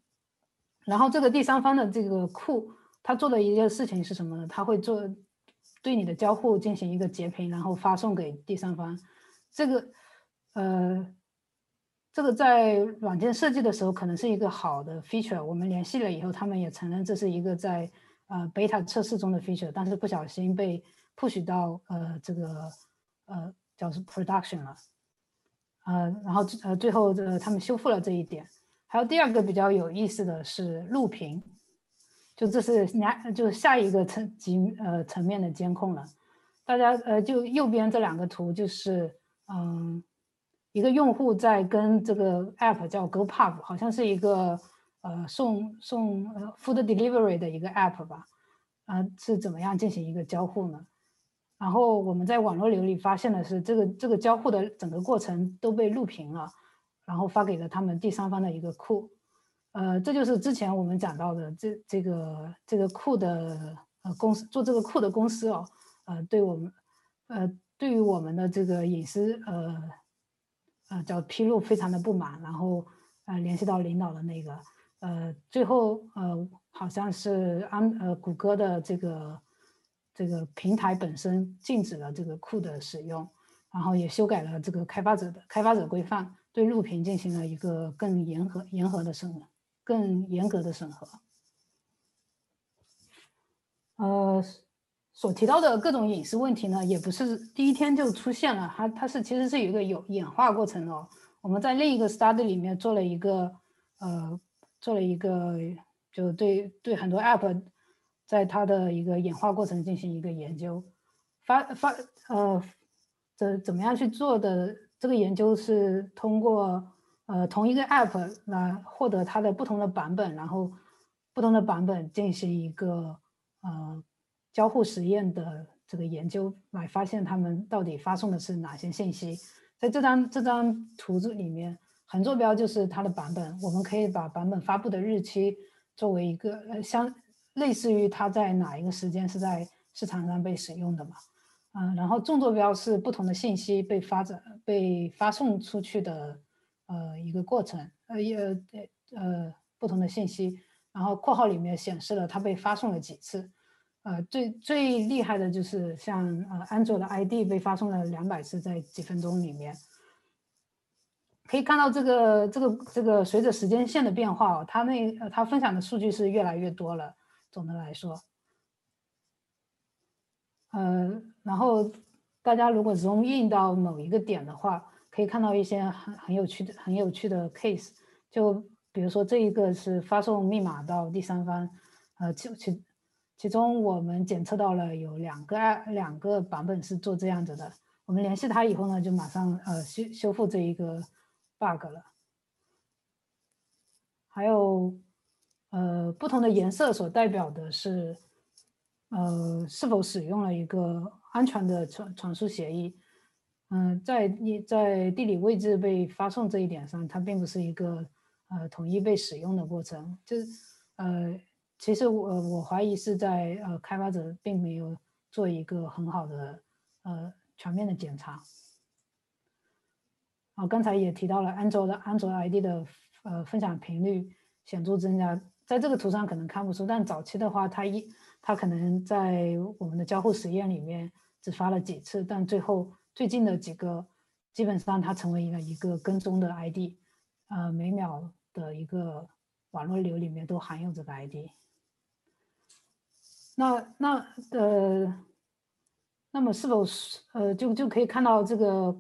然后这个第三方的这个库，他做的一件事情是什么呢？他会做对你的交互进行一个截屏，然后发送给第三方。这个呃这个在软件设计的时候可能是一个好的 feature。我们联系了以后，他们也承认这是一个在。呃，beta 测试中的 feature，但是不小心被 push 到呃这个呃叫是 production 了，呃，然后呃最后这他们修复了这一点。还有第二个比较有意思的是录屏，就这是两就是下一个层级呃层面的监控了。大家呃就右边这两个图就是嗯一个用户在跟这个 app 叫 GoPub，好像是一个。呃，送送呃 food delivery 的一个 app 吧，啊，是怎么样进行一个交互呢？然后我们在网络流里发现的是，这个这个交互的整个过程都被录屏了，然后发给了他们第三方的一个库。呃，这就是之前我们讲到的这这个这个库的呃公司做这个库的公司哦，呃，对我们呃对于我们的这个隐私呃呃叫披露非常的不满，然后呃联系到领导的那个呃最后呃好像是安呃谷歌的这个这个平台本身禁止了这个库的使用，然后也修改了这个开发者的开发者规范，对录屏进行了一个更严格严格的审。更严格的审核，呃，所提到的各种隐私问题呢，也不是第一天就出现了，它它是其实是有一个有演化过程的。哦我们在另一个 study 里面做了一个，呃，做了一个，就对对很多 app，在它的一个演化过程进行一个研究，发发呃，怎怎么样去做的？这个研究是通过。呃，同一个 app 来获得它的不同的版本，然后不同的版本进行一个呃交互实验的这个研究，来发现他们到底发送的是哪些信息。在这张这张图子里面，横坐标就是它的版本，我们可以把版本发布的日期作为一个呃相类似于它在哪一个时间是在市场上被使用的嘛。嗯，然后纵坐标是不同的信息被发展被发送出去的。呃，一个过程，呃，也呃不同的信息，然后括号里面显示了它被发送了几次，呃，最最厉害的就是像呃安卓的 ID 被发送了两百次，在几分钟里面，可以看到这个这个这个随着时间线的变化，哦，他那他分享的数据是越来越多了。总的来说，呃，然后大家如果 zoom 到某一个点的话。可以看到一些很很有趣的、很有趣的 case，就比如说这一个是发送密码到第三方，呃，其其其中我们检测到了有两个两个版本是做这样子的。我们联系他以后呢，就马上呃修修复这一个 bug 了。还有呃不同的颜色所代表的是呃是否使用了一个安全的传传输协议。嗯，在你在地理位置被发送这一点上，它并不是一个呃统一被使用的过程。就是呃，其实我我怀疑是在呃开发者并没有做一个很好的呃全面的检查。啊，刚才也提到了安卓的安卓 ID 的呃分享频率显著增加，在这个图上可能看不出，但早期的话，它一它可能在我们的交互实验里面只发了几次，但最后。最近的几个，基本上它成为了一个跟踪的 ID，呃，每秒的一个网络流里面都含有这个 ID。那那呃，那么是否是呃就就可以看到这个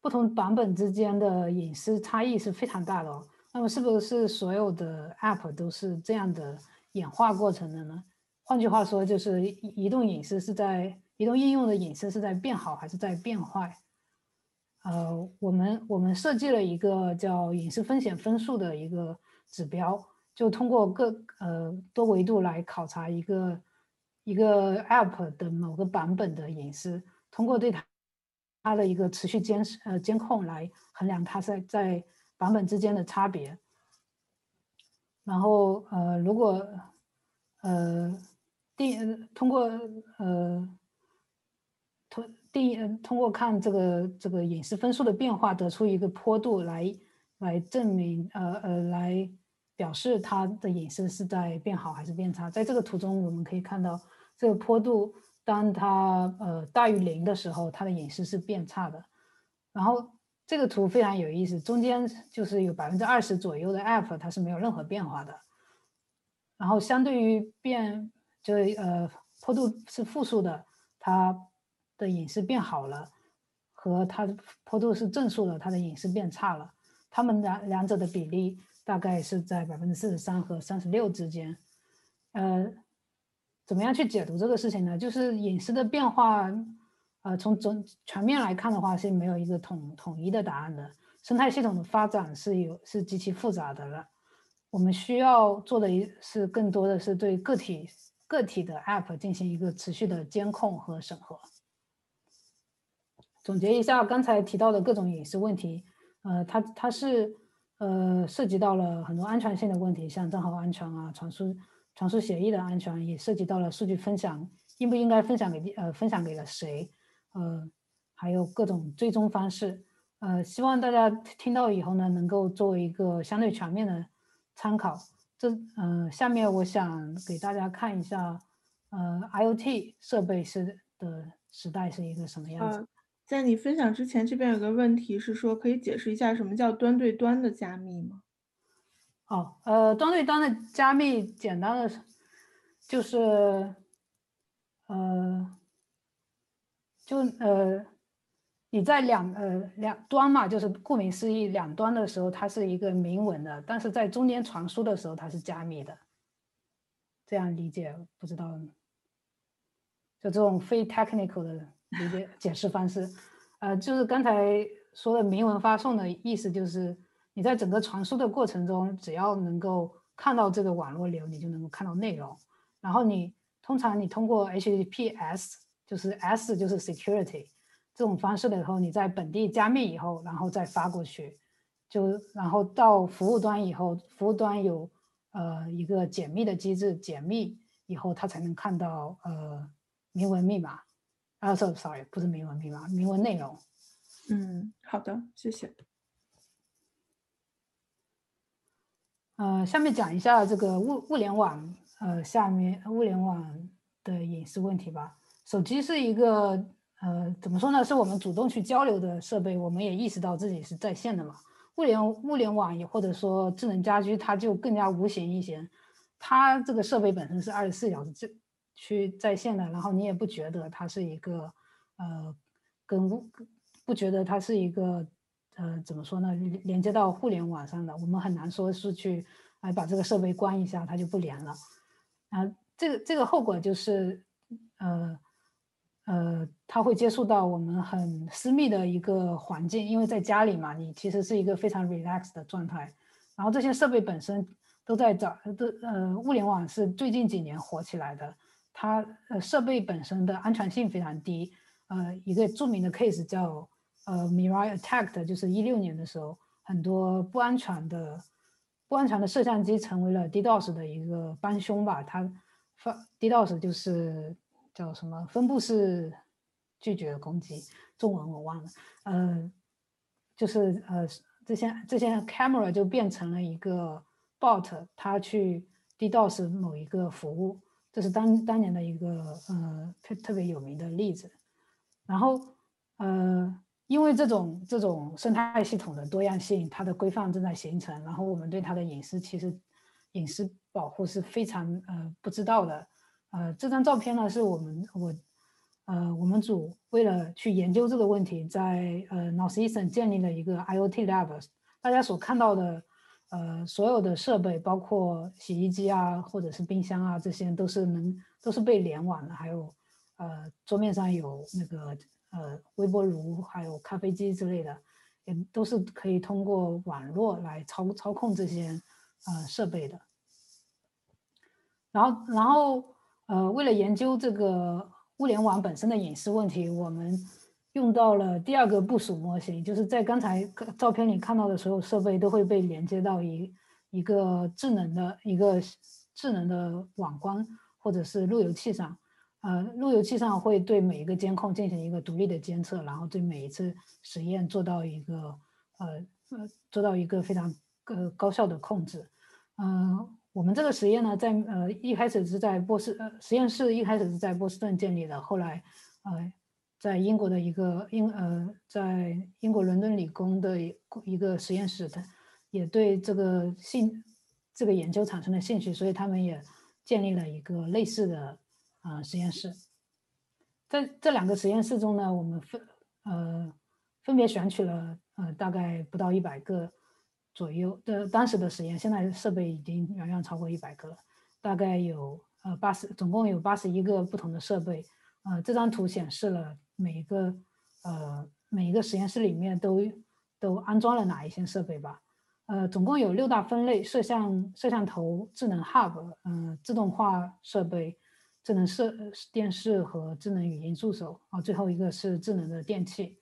不同版本之间的隐私差异是非常大的哦？那么是不是所有的 App 都是这样的演化过程的呢？换句话说，就是移动隐私是在。移动应用的隐私是在变好还是在变坏？呃，我们我们设计了一个叫隐私风险分数的一个指标，就通过各呃多维度来考察一个一个 App 的某个版本的隐私，通过对它它的一个持续监视呃监控来衡量它在在版本之间的差别。然后呃，如果呃定通过呃。通第，通过看这个这个隐私分数的变化，得出一个坡度来来证明呃呃来表示它的隐私是在变好还是变差。在这个图中，我们可以看到这个坡度，当它呃大于零的时候，它的隐私是变差的。然后这个图非常有意思，中间就是有百分之二十左右的 app 它是没有任何变化的。然后相对于变就是呃坡度是负数的，它。的隐私变好了，和它的坡度是正数的，它的隐私变差了。它们两两者的比例大概是在百分之四十三和三十六之间。呃，怎么样去解读这个事情呢？就是隐私的变化，呃，从整全面来看的话是没有一个统统一的答案的。生态系统的发展是有是极其复杂的了。我们需要做的是更多的是对个体个体的 App 进行一个持续的监控和审核。总结一下刚才提到的各种隐私问题，呃，它它是呃，涉及到了很多安全性的问题，像账号安全啊、传输传输协议的安全，也涉及到了数据分享应不应该分享给呃分享给了谁，呃，还有各种追踪方式。呃，希望大家听到以后呢，能够作为一个相对全面的参考。这嗯，下面我想给大家看一下，呃，IOT 设备是的时代是一个什么样子。在你分享之前，这边有个问题是说，可以解释一下什么叫端对端的加密吗？哦，呃，端对端的加密，简单的就是，呃，就呃，你在两呃两端嘛，就是顾名思义，两端的时候它是一个明文的，但是在中间传输的时候它是加密的，这样理解不知道？就这种非 technical 的。理解解释方式，呃，就是刚才说的明文发送的意思，就是你在整个传输的过程中，只要能够看到这个网络流，你就能够看到内容。然后你通常你通过 HTTPS，就是 S 就是 security 这种方式的时候，你在本地加密以后，然后再发过去，就然后到服务端以后，服务端有呃一个解密的机制，解密以后它才能看到呃明文密码。啊，sorry，不是明文密码，明文内容。嗯，好的，谢谢。呃，下面讲一下这个物物联网，呃，下面物联网的隐私问题吧。手机是一个，呃，怎么说呢？是我们主动去交流的设备，我们也意识到自己是在线的嘛。物联物联网也或者说智能家居，它就更加无形一些，它这个设备本身是二十四小时这。去在线的，然后你也不觉得它是一个，呃，跟不觉得它是一个，呃，怎么说呢？连接到互联网上的，我们很难说是去，哎，把这个设备关一下，它就不连了。啊，这个这个后果就是，呃，呃，它会接触到我们很私密的一个环境，因为在家里嘛，你其实是一个非常 relax 的状态。然后这些设备本身都在找，都呃，物联网是最近几年火起来的。它呃设备本身的安全性非常低，呃一个著名的 case 叫呃 Mirai Attack，就是一六年的时候，很多不安全的不安全的摄像机成为了 DDoS 的一个帮凶吧。它发 DDoS 就是叫什么分布式拒绝攻击，中文我忘了，呃就是呃这些这些 camera 就变成了一个 bot，它去 DDoS 某一个服务。这是当当年的一个呃特特别有名的例子，然后呃，因为这种这种生态系统的多样性，它的规范正在形成，然后我们对它的隐私其实隐私保护是非常呃不知道的。呃，这张照片呢是我们我呃我们组为了去研究这个问题，在呃 Northeastern 建立了一个 IoT lab，大家所看到的。呃，所有的设备，包括洗衣机啊，或者是冰箱啊，这些都是能都是被联网的。还有，呃，桌面上有那个呃微波炉，还有咖啡机之类的，也都是可以通过网络来操操控这些呃设备的。然后，然后呃，为了研究这个物联网本身的隐私问题，我们。用到了第二个部署模型，就是在刚才照片里看到的所有设备都会被连接到一一个智能的一个智能的网关或者是路由器上，呃，路由器上会对每一个监控进行一个独立的监测，然后对每一次实验做到一个呃呃做到一个非常呃高效的控制。嗯，我们这个实验呢，在呃一开始是在波士呃实验室一开始是在波士顿建立的，后来呃。在英国的一个英呃，在英国伦敦理工的一个实验室，的，也对这个兴这个研究产生了兴趣，所以他们也建立了一个类似的啊实验室。在这两个实验室中呢，我们分呃分别选取了呃大概不到一百个左右的当时的实验，现在设备已经远远超过一百个了，大概有呃八十，总共有八十一个不同的设备。呃，这张图显示了。每一个呃每一个实验室里面都都安装了哪一些设备吧？呃，总共有六大分类：摄像摄像头、智能 hub、嗯自动化设备、智能设电视和智能语音助手啊，最后一个是智能的电器。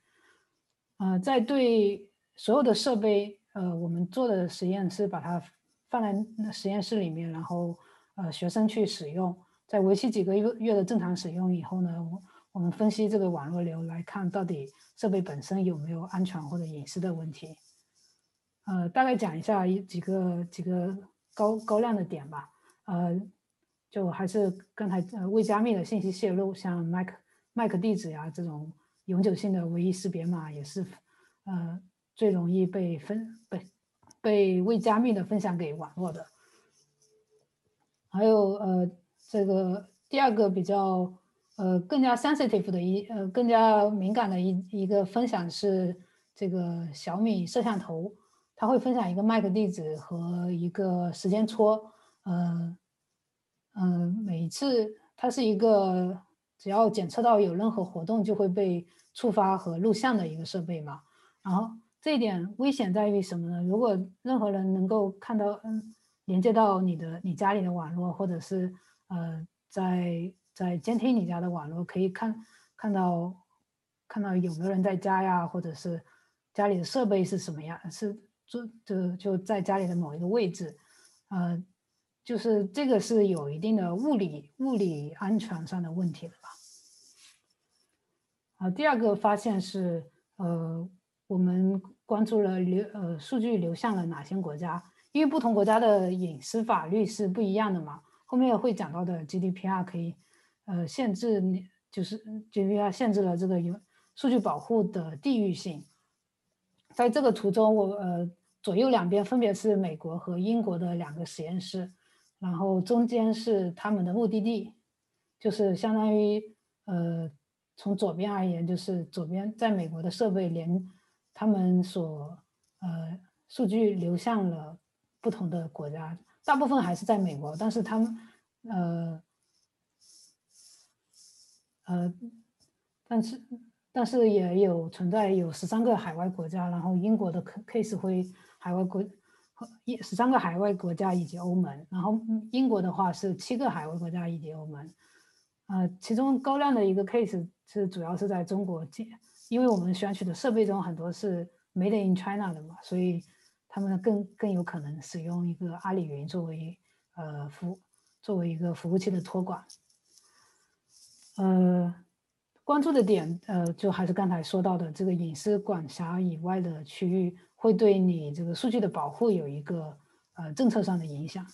呃，在对所有的设备呃，我们做的实验是把它放在那实验室里面，然后呃，学生去使用，在为期几个月月的正常使用以后呢，我我们分析这个网络流来看到底设备本身有没有安全或者隐私的问题。呃，大概讲一下一几个几个高高亮的点吧。呃，就还是刚才呃未加密的信息泄露，像 MAC MAC 地址呀这种永久性的唯一识别码也是呃最容易被分被被未加密的分享给网络的。还有呃这个第二个比较呃更加 sensitive 的一呃更加敏感的一一个分享是这个小米摄像头。它会分享一个 MAC 地址和一个时间戳，呃，嗯，每次它是一个只要检测到有任何活动就会被触发和录像的一个设备嘛。然后这一点危险在于什么呢？如果任何人能够看到，嗯，连接到你的你家里的网络，或者是呃，在在监听你家的网络，可以看看到看到有没有人在家呀，或者是家里的设备是什么样是。就就就在家里的某一个位置，呃，就是这个是有一定的物理物理安全上的问题的吧。啊，第二个发现是，呃，我们关注了流呃数据流向了哪些国家，因为不同国家的隐私法律是不一样的嘛。后面会讲到的 GDPR 可以，呃，限制就是 GDPR 限制了这个有数据保护的地域性。在这个图中，我呃。左右两边分别是美国和英国的两个实验室，然后中间是他们的目的地，就是相当于呃，从左边而言，就是左边在美国的设备连他们所呃数据流向了不同的国家，大部分还是在美国，但是他们呃呃，但是但是也有存在有十三个海外国家，然后英国的 case 会。海外国一十三个海外国家以及欧盟，然后英国的话是七个海外国家以及欧盟，呃，其中高亮的一个 case 是主要是在中国，因为我们选取的设备中很多是 made in China 的嘛，所以他们更更有可能使用一个阿里云作为呃服作为一个服务器的托管，呃，关注的点呃就还是刚才说到的这个隐私管辖以外的区域。会对你这个数据的保护有一个呃政策上的影响。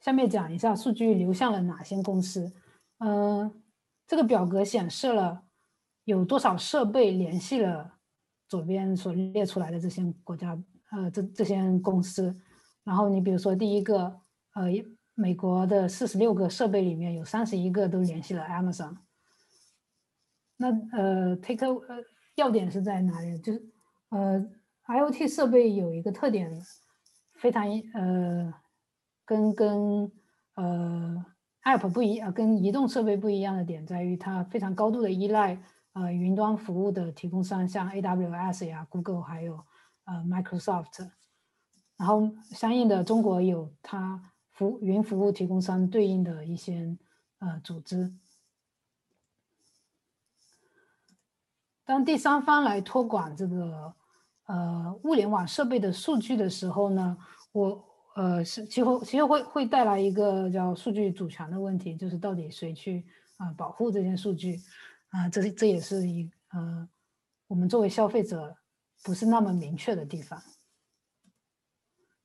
下面讲一下数据流向了哪些公司。嗯，这个表格显示了有多少设备联系了左边所列出来的这些国家呃这这些公司。然后你比如说第一个呃美国的四十六个设备里面有三十一个都联系了 Amazon。那呃 take 呃要点是在哪里？就是。呃，IoT 设备有一个特点，非常呃，跟跟呃 App 不一，呃跟移动设备不一样的点在于，它非常高度的依赖呃云端服务的提供商，像 AWS 呀、Google 还有呃 Microsoft，然后相应的中国有它服云服务提供商对应的一些呃组织。当第三方来托管这个呃物联网设备的数据的时候呢，我呃是其实其实会会带来一个叫数据主权的问题，就是到底谁去啊保护这些数据啊？这这也是一呃我们作为消费者不是那么明确的地方。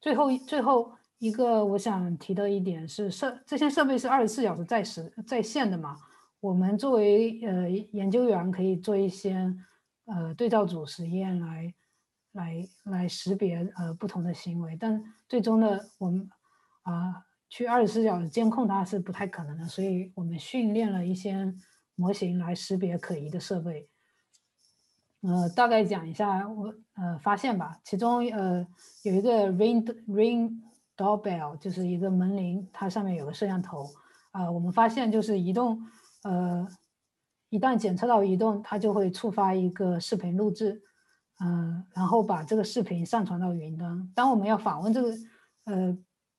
最后最后一个我想提的一点是设这些设备是二十四小时在时在线的嘛？我们作为呃研究员，可以做一些呃对照组实验来来来识别呃不同的行为，但最终呢，我们啊去二十四小时监控它是不太可能的，所以我们训练了一些模型来识别可疑的设备。呃，大概讲一下我呃发现吧，其中呃有一个 ring ring doorbell，就是一个门铃，它上面有个摄像头啊，我们发现就是移动。呃，一旦检测到移动，它就会触发一个视频录制，嗯，然后把这个视频上传到云端。当我们要访问这个，呃，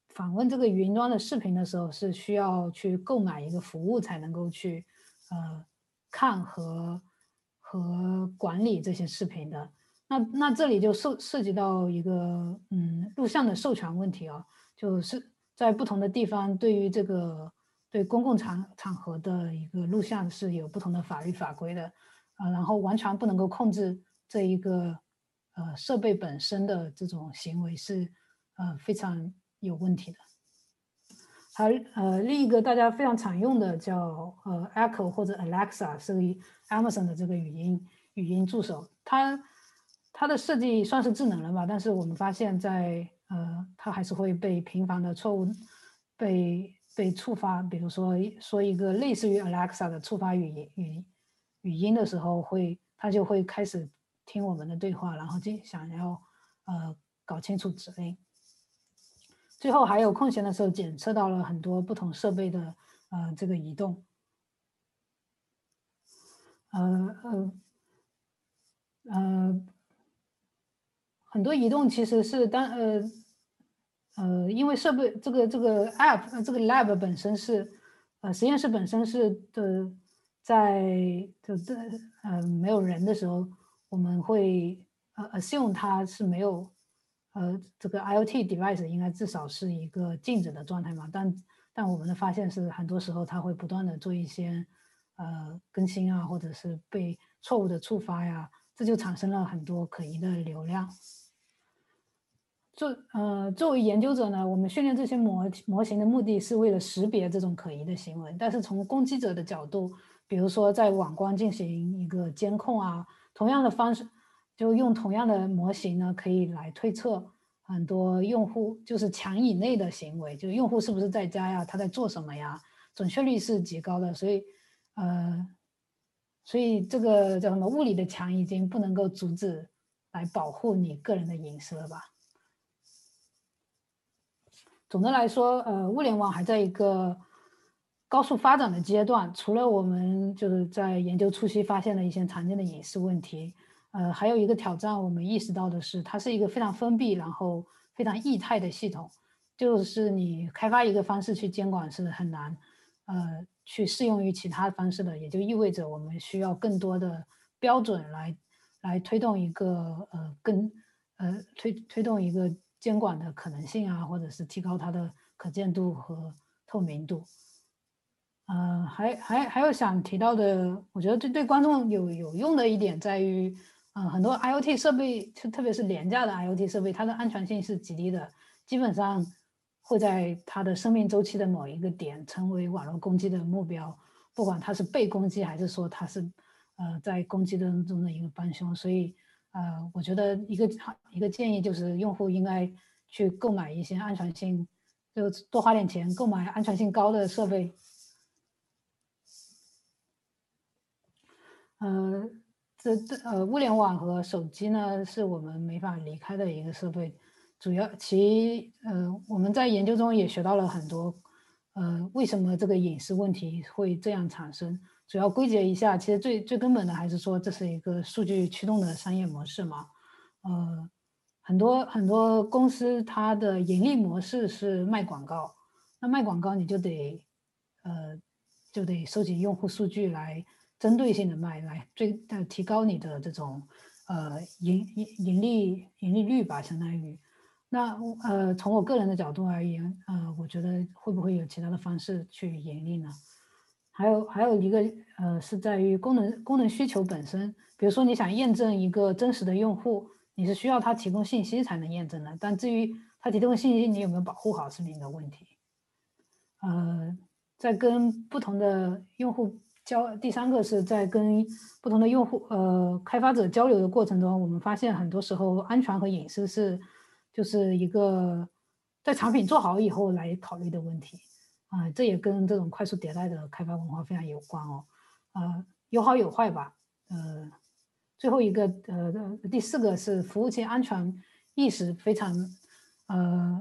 访问这个云端的视频的时候，是需要去购买一个服务才能够去，呃，看和和管理这些视频的。那那这里就涉涉及到一个嗯录像的授权问题啊，就是在不同的地方对于这个对公共场场合的一个录像是有不同的法律法规的啊，然后完全不能够控制这一个呃设备本身的这种行为是呃非常有问题的。还呃另一个大家非常常用的叫呃 Echo 或者 Alexa 是 Amazon 的这个语音语音助手，它。它的设计算是智能了吧，但是我们发现，在呃，它还是会被频繁的错误被被触发。比如说，说一个类似于 Alexa 的触发语音语语音的时候，会它就会开始听我们的对话，然后就想要呃搞清楚指令。最后还有空闲的时候，检测到了很多不同设备的呃这个移动，呃呃呃。很多移动其实是当呃呃，因为设备这个这个 app 这个 lab 本身是呃实验室本身是的，在就这呃没有人的时候，我们会呃 assume 它是没有呃这个 IoT device 应该至少是一个静止的状态嘛，但但我们的发现是很多时候它会不断的做一些呃更新啊，或者是被错误的触发呀，这就产生了很多可疑的流量。作呃，作为研究者呢，我们训练这些模模型的目的是为了识别这种可疑的行为。但是从攻击者的角度，比如说在网关进行一个监控啊，同样的方式，就用同样的模型呢，可以来推测很多用户就是墙以内的行为，就用户是不是在家呀，他在做什么呀，准确率是极高的。所以，呃，所以这个叫什么物理的墙已经不能够阻止来保护你个人的隐私了吧？总的来说，呃，物联网还在一个高速发展的阶段。除了我们就是在研究初期发现的一些常见的隐私问题，呃，还有一个挑战，我们意识到的是，它是一个非常封闭，然后非常异态的系统。就是你开发一个方式去监管是很难，呃，去适用于其他方式的，也就意味着我们需要更多的标准来来推动一个呃更呃推推动一个。监管的可能性啊，或者是提高它的可见度和透明度。呃，还还还有想提到的，我觉得对对观众有有用的一点在于，呃，很多 IOT 设备，特特别是廉价的 IOT 设备，它的安全性是极低的，基本上会在它的生命周期的某一个点成为网络攻击的目标，不管它是被攻击还是说它是呃在攻击当中的一个帮凶，所以。呃，我觉得一个一个建议就是，用户应该去购买一些安全性，就多花点钱购买安全性高的设备。呃，这这呃，物联网和手机呢，是我们没法离开的一个设备。主要其呃，我们在研究中也学到了很多，呃，为什么这个隐私问题会这样产生？主要归结一下，其实最最根本的还是说这是一个数据驱动的商业模式嘛。呃，很多很多公司它的盈利模式是卖广告，那卖广告你就得呃就得收集用户数据来针对性的卖，来最呃提高你的这种呃盈盈盈利盈利率吧，相当于。那呃从我个人的角度而言，呃我觉得会不会有其他的方式去盈利呢？还有还有一个呃，是在于功能功能需求本身。比如说，你想验证一个真实的用户，你是需要他提供信息才能验证的。但至于他提供信息，你有没有保护好，是另一个问题。呃，在跟不同的用户交，第三个是在跟不同的用户呃开发者交流的过程中，我们发现很多时候安全和隐私是就是一个在产品做好以后来考虑的问题。啊，这也跟这种快速迭代的开发文化非常有关哦，呃，有好有坏吧，呃，最后一个呃第四个是服务器安全意识非常，呃，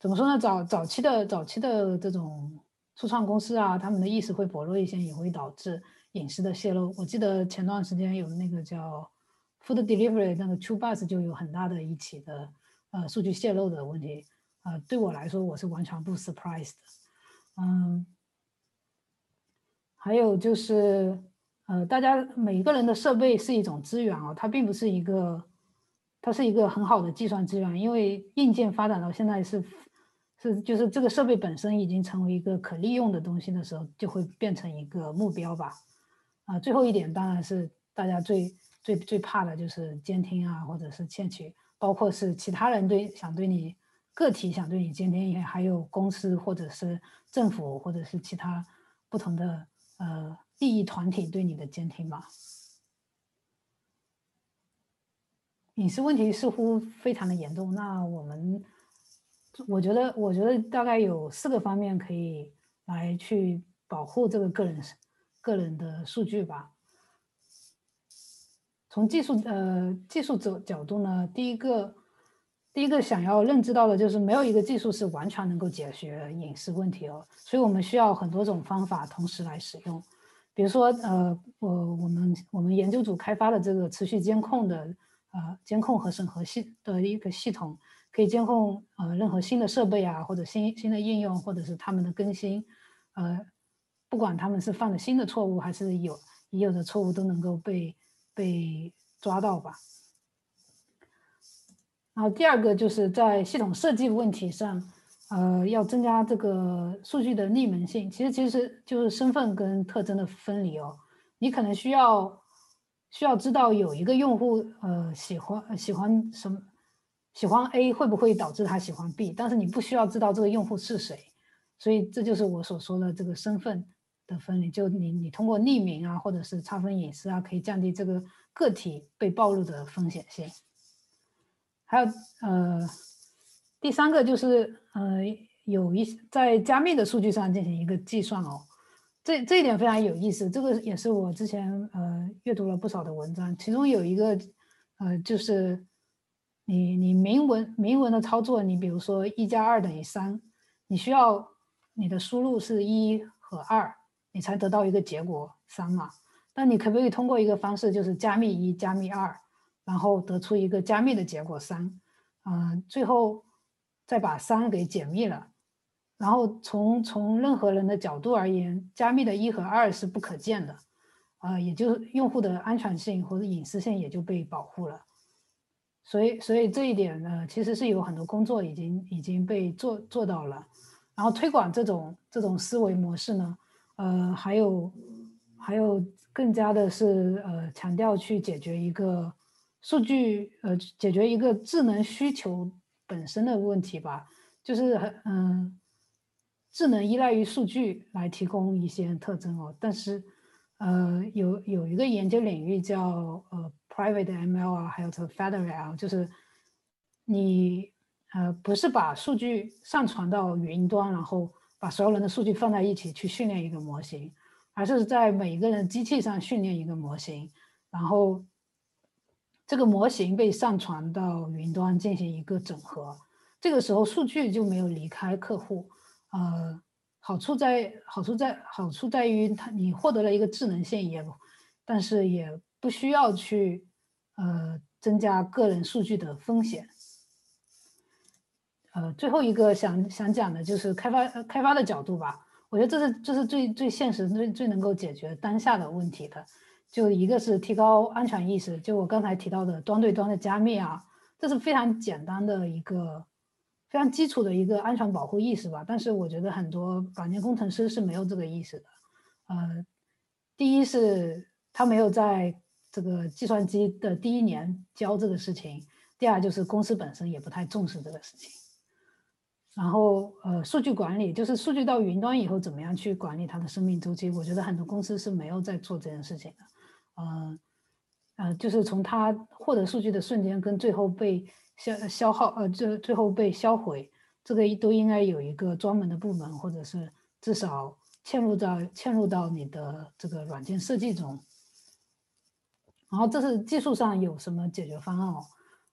怎么说呢？早早期的早期的这种初创公司啊，他们的意识会薄弱一些，也会导致隐私的泄露。我记得前段时间有那个叫 Food Delivery 那个 True Bus 就有很大的一起的呃数据泄露的问题，呃，对我来说我是完全不 surprised。嗯，还有就是，呃，大家每个人的设备是一种资源哦，它并不是一个它是一个很好的计算资源，因为硬件发展到现在是是就是这个设备本身已经成为一个可利用的东西的时候，就会变成一个目标吧。啊，最后一点当然是大家最最最怕的就是监听啊，或者是窃取，包括是其他人对想对你个体想对你监听也，还有公司或者是政府或者是其他不同的呃利益团体对你的监听吧。隐私问题似乎非常的严重，那我们，我觉得，我觉得大概有四个方面可以来去保护这个个人个人的数据吧。从技术呃技术角角度呢，第一个第一个想要认知到的就是没有一个技术是完全能够解决隐私问题哦，所以我们需要很多种方法同时来使用，比如说呃我我们我们研究组开发的这个持续监控的。呃，监控和审核系的一个系统，可以监控呃任何新的设备啊，或者新新的应用，或者是他们的更新，呃，不管他们是犯了新的错误，还是有已有的错误，都能够被被抓到吧。然后第二个就是在系统设计问题上，呃，要增加这个数据的匿名性，其实其实就是身份跟特征的分离哦，你可能需要。需要知道有一个用户，呃，喜欢喜欢什么，喜欢 A 会不会导致他喜欢 B？但是你不需要知道这个用户是谁，所以这就是我所说的这个身份的分离。就你你通过匿名啊，或者是差分隐私啊，可以降低这个个体被暴露的风险性。还有呃，第三个就是呃，有一在加密的数据上进行一个计算哦。这这一点非常有意思，这个也是我之前呃阅读了不少的文章，其中有一个呃就是你你明文明文的操作，你比如说一加二等于三，你需要你的输入是一和二，你才得到一个结果三嘛。那你可不可以通过一个方式，就是加密一加密二，然后得出一个加密的结果三，嗯，最后再把三给解密了。然后从从任何人的角度而言，加密的一和二是不可见的，啊，也就是用户的安全性或者隐私性也就被保护了。所以，所以这一点呢，其实是有很多工作已经已经被做做到了。然后推广这种这种思维模式呢，呃，还有还有更加的是呃强调去解决一个数据呃解决一个智能需求本身的问题吧，就是很嗯。智能依赖于数据来提供一些特征哦，但是，呃，有有一个研究领域叫呃 private ML 啊，还有这个 federal，就是你呃不是把数据上传到云端，然后把所有人的数据放在一起去训练一个模型，而是在每一个人机器上训练一个模型，然后这个模型被上传到云端进行一个整合，这个时候数据就没有离开客户。呃，好处在好处在好处在于它，你获得了一个智能性，也但是也不需要去呃增加个人数据的风险。呃，最后一个想想讲的就是开发开发的角度吧，我觉得这是这是最最现实、最最能够解决当下的问题的。就一个是提高安全意识，就我刚才提到的端对端的加密啊，这是非常简单的一个。非常基础的一个安全保护意识吧，但是我觉得很多软件工程师是没有这个意识的。呃，第一是他没有在这个计算机的第一年教这个事情，第二就是公司本身也不太重视这个事情。然后呃，数据管理就是数据到云端以后怎么样去管理它的生命周期，我觉得很多公司是没有在做这件事情的。嗯呃，就是从它获得数据的瞬间跟最后被。消消耗呃，最最后被销毁，这个都应该有一个专门的部门，或者是至少嵌入到嵌入到你的这个软件设计中。然后这是技术上有什么解决方案哦？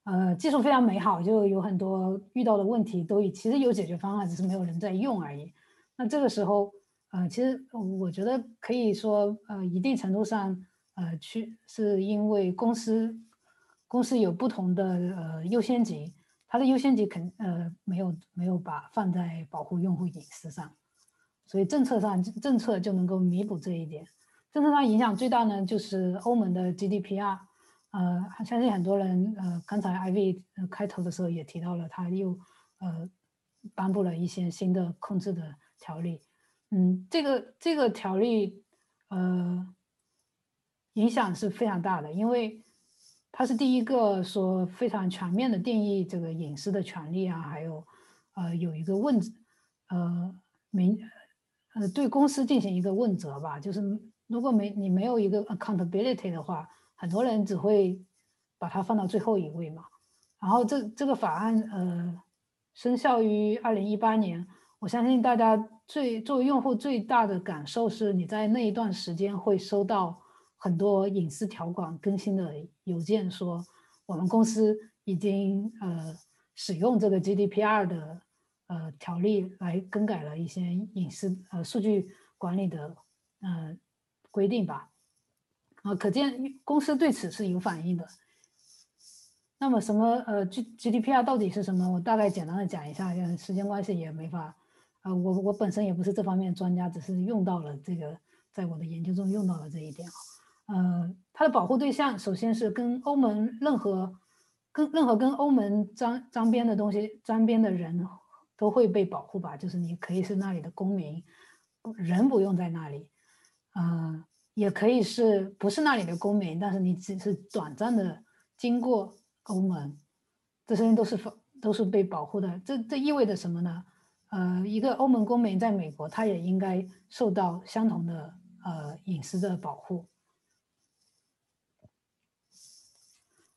呃，技术非常美好，就有很多遇到的问题都其实有解决方案，只是没有人在用而已。那这个时候，呃，其实我觉得可以说，呃，一定程度上，呃，去是因为公司。公司有不同的呃优先级，它的优先级肯呃没有没有把放在保护用户隐私上，所以政策上政策就能够弥补这一点。政策上影响最大呢，就是欧盟的 GDPR，呃，相信很多人，呃，刚才 IV 开头的时候也提到了，他又呃颁布了一些新的控制的条例。嗯，这个这个条例呃影响是非常大的，因为它是第一个说非常全面的定义这个隐私的权利啊，还有呃有一个问呃明呃对公司进行一个问责吧，就是如果没你没有一个 accountability 的话。很多人只会把它放到最后一位嘛，然后这这个法案呃生效于二零一八年，我相信大家最作为用户最大的感受是，你在那一段时间会收到很多隐私条款更新的邮件，说我们公司已经呃使用这个 GDPR 的呃条例来更改了一些隐私呃数据管理的呃规定吧。啊，可见公司对此是有反应的。那么，什么呃，G GDPR 到底是什么？我大概简单的讲一下，时间关系也没法。呃，我我本身也不是这方面专家，只是用到了这个，在我的研究中用到了这一点啊。呃，它的保护对象首先是跟欧盟任何跟任何跟欧盟沾沾边的东西沾边的人都会被保护吧？就是你可以是那里的公民，人不用在那里，嗯。也可以是不是那里的公民，但是你只是短暂的经过欧盟，这些人都是都是被保护的。这这意味着什么呢？呃，一个欧盟公民在美国，他也应该受到相同的呃隐私的保护。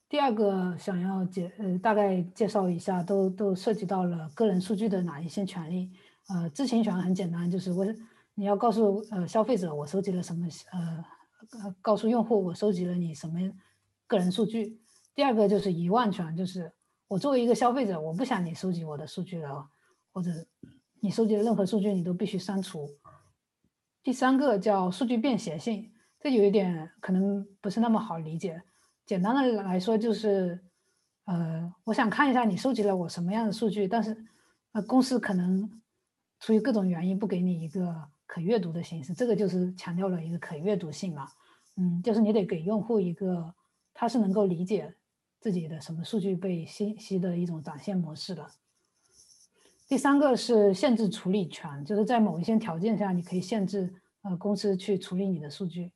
第二个想要介呃大概介绍一下，都都涉及到了个人数据的哪一些权利？呃，知情权很简单，就是我。你要告诉呃消费者我收集了什么呃告诉用户我收集了你什么个人数据。第二个就是遗忘权，就是我作为一个消费者，我不想你收集我的数据了，或者你收集的任何数据你都必须删除。第三个叫数据便携性，这有一点可能不是那么好理解。简单的来说就是呃我想看一下你收集了我什么样的数据，但是呃公司可能出于各种原因不给你一个。可阅读的形式，这个就是强调了一个可阅读性嘛，嗯，就是你得给用户一个他是能够理解自己的什么数据被信息的一种展现模式的。第三个是限制处理权，就是在某一些条件下，你可以限制呃公司去处理你的数据，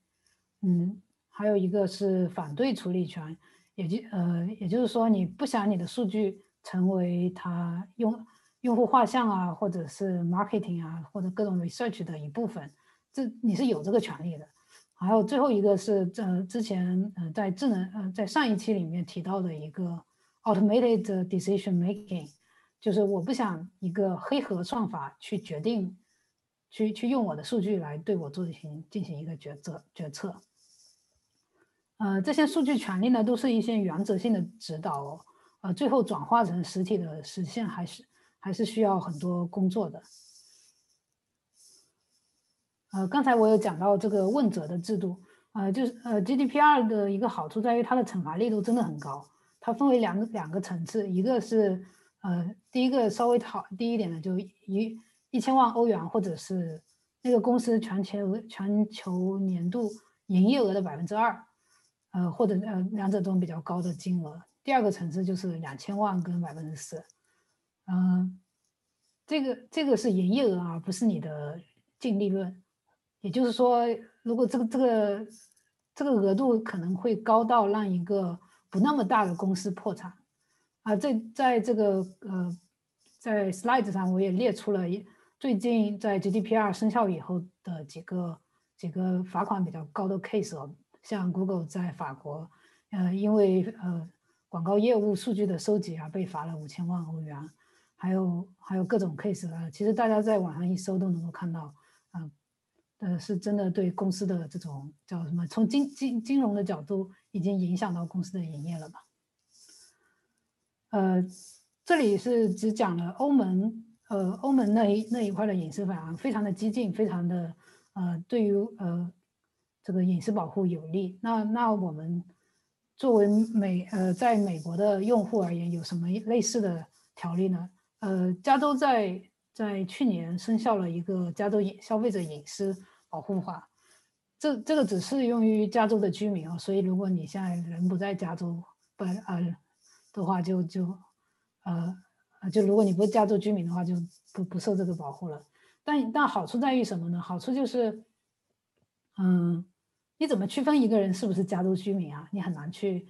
嗯，还有一个是反对处理权，也就呃也就是说你不想你的数据成为他用。用户画像啊，或者是 marketing 啊，或者各种 research 的一部分，这你是有这个权利的。还有最后一个是，呃，之前呃在智能呃在上一期里面提到的一个 automated decision making，就是我不想一个黑盒算法去决定，去去用我的数据来对我进行进行一个决策决策。呃，这些数据权利呢，都是一些原则性的指导，哦，呃，最后转化成实体的实现还是。还是需要很多工作的。呃，刚才我有讲到这个问责的制度，呃，就是呃，GDPR 的一个好处在于它的惩罚力度真的很高。它分为两个两个层次，一个是呃，第一个稍微好低一点的，就一一千万欧元，或者是那个公司全球全球年度营业额的百分之二，呃，或者呃两者中比较高的金额。第二个层次就是两千万跟百分之四。嗯，这个这个是营业额啊，不是你的净利润。也就是说，如果这个这个这个额度可能会高到让一个不那么大的公司破产啊。在在这个呃，在 slide 上我也列出了一最近在 GDPR 生效以后的几个几个罚款比较高的 case 哦，像 Google 在法国，呃，因为呃广告业务数据的收集啊，被罚了五千万欧元。还有还有各种 case 啊，其实大家在网上一搜都能够看到，啊，呃，是真的对公司的这种叫什么，从金金金融的角度已经影响到公司的营业了吧？呃，这里是只讲了欧盟，呃，欧盟那一那一块的隐私法案非常的激进，非常的呃，对于呃这个隐私保护有利。那那我们作为美呃在美国的用户而言，有什么类似的条例呢？呃，加州在在去年生效了一个加州隐消费者隐私保护法，这这个只适用于加州的居民哦，所以如果你现在人不在加州，不呃的话，就就呃呃就如果你不是加州居民的话，就不不受这个保护了。但但好处在于什么呢？好处就是，嗯，你怎么区分一个人是不是加州居民啊？你很难去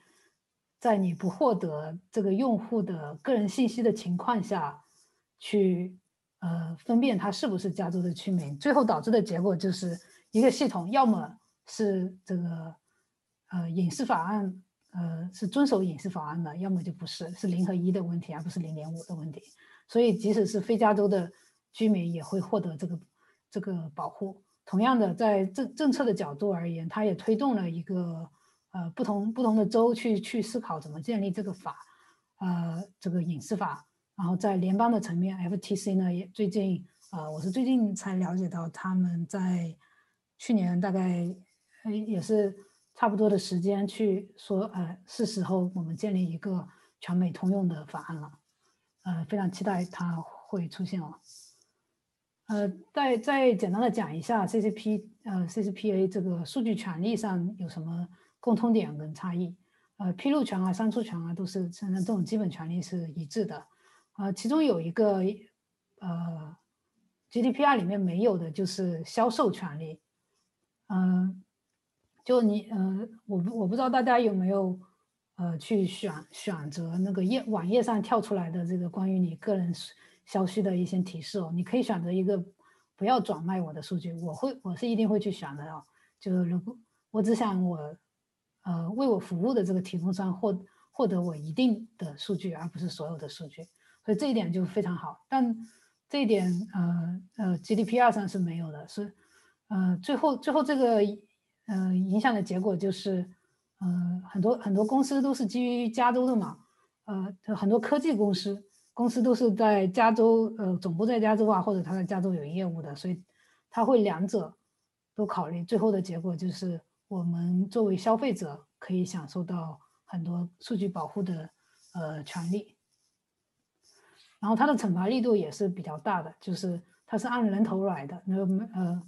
在你不获得这个用户的个人信息的情况下去呃分辨它是不是加州的居民。最后导致的结果就是。一个系统要么是这个呃隐私法案呃是遵守隐私法案的，要么就不是，是零和一的问题，而不是零点五的问题。所以即使是非加州的居民也会获得这个这个保护。同样的，在政政策的角度而言，它也推动了一个呃不同不同的州去去思考怎么建立这个法，呃这个隐私法。然后在联邦的层面，FTC 呢也最近呃我是最近才了解到他们在。去年大概也是差不多的时间去说，呃，是时候我们建立一个全美通用的法案了，呃，非常期待它会出现哦。呃，再再简单的讲一下 CCP，呃，CCPA 这个数据权利上有什么共通点跟差异？呃，披露权啊、删除权啊，都是现在这种基本权利是一致的。呃，其中有一个呃，GDPR 里面没有的就是销售权利。嗯，就你，呃，我不我不知道大家有没有，呃，去选选择那个页网页上跳出来的这个关于你个人消息的一些提示哦，你可以选择一个不要转卖我的数据，我会我是一定会去选的哦。就是如果我只想我，呃，为我服务的这个提供商获获得我一定的数据，而不是所有的数据，所以这一点就非常好。但这一点，呃呃，GDPR 上是没有的，是。呃，最后最后这个呃影响的结果就是，呃，很多很多公司都是基于加州的嘛，呃，很多科技公司公司都是在加州，呃，总部在加州啊，或者他在加州有业务的，所以他会两者都考虑。最后的结果就是，我们作为消费者可以享受到很多数据保护的呃权利，然后它的惩罚力度也是比较大的，就是它是按人头来的，那呃。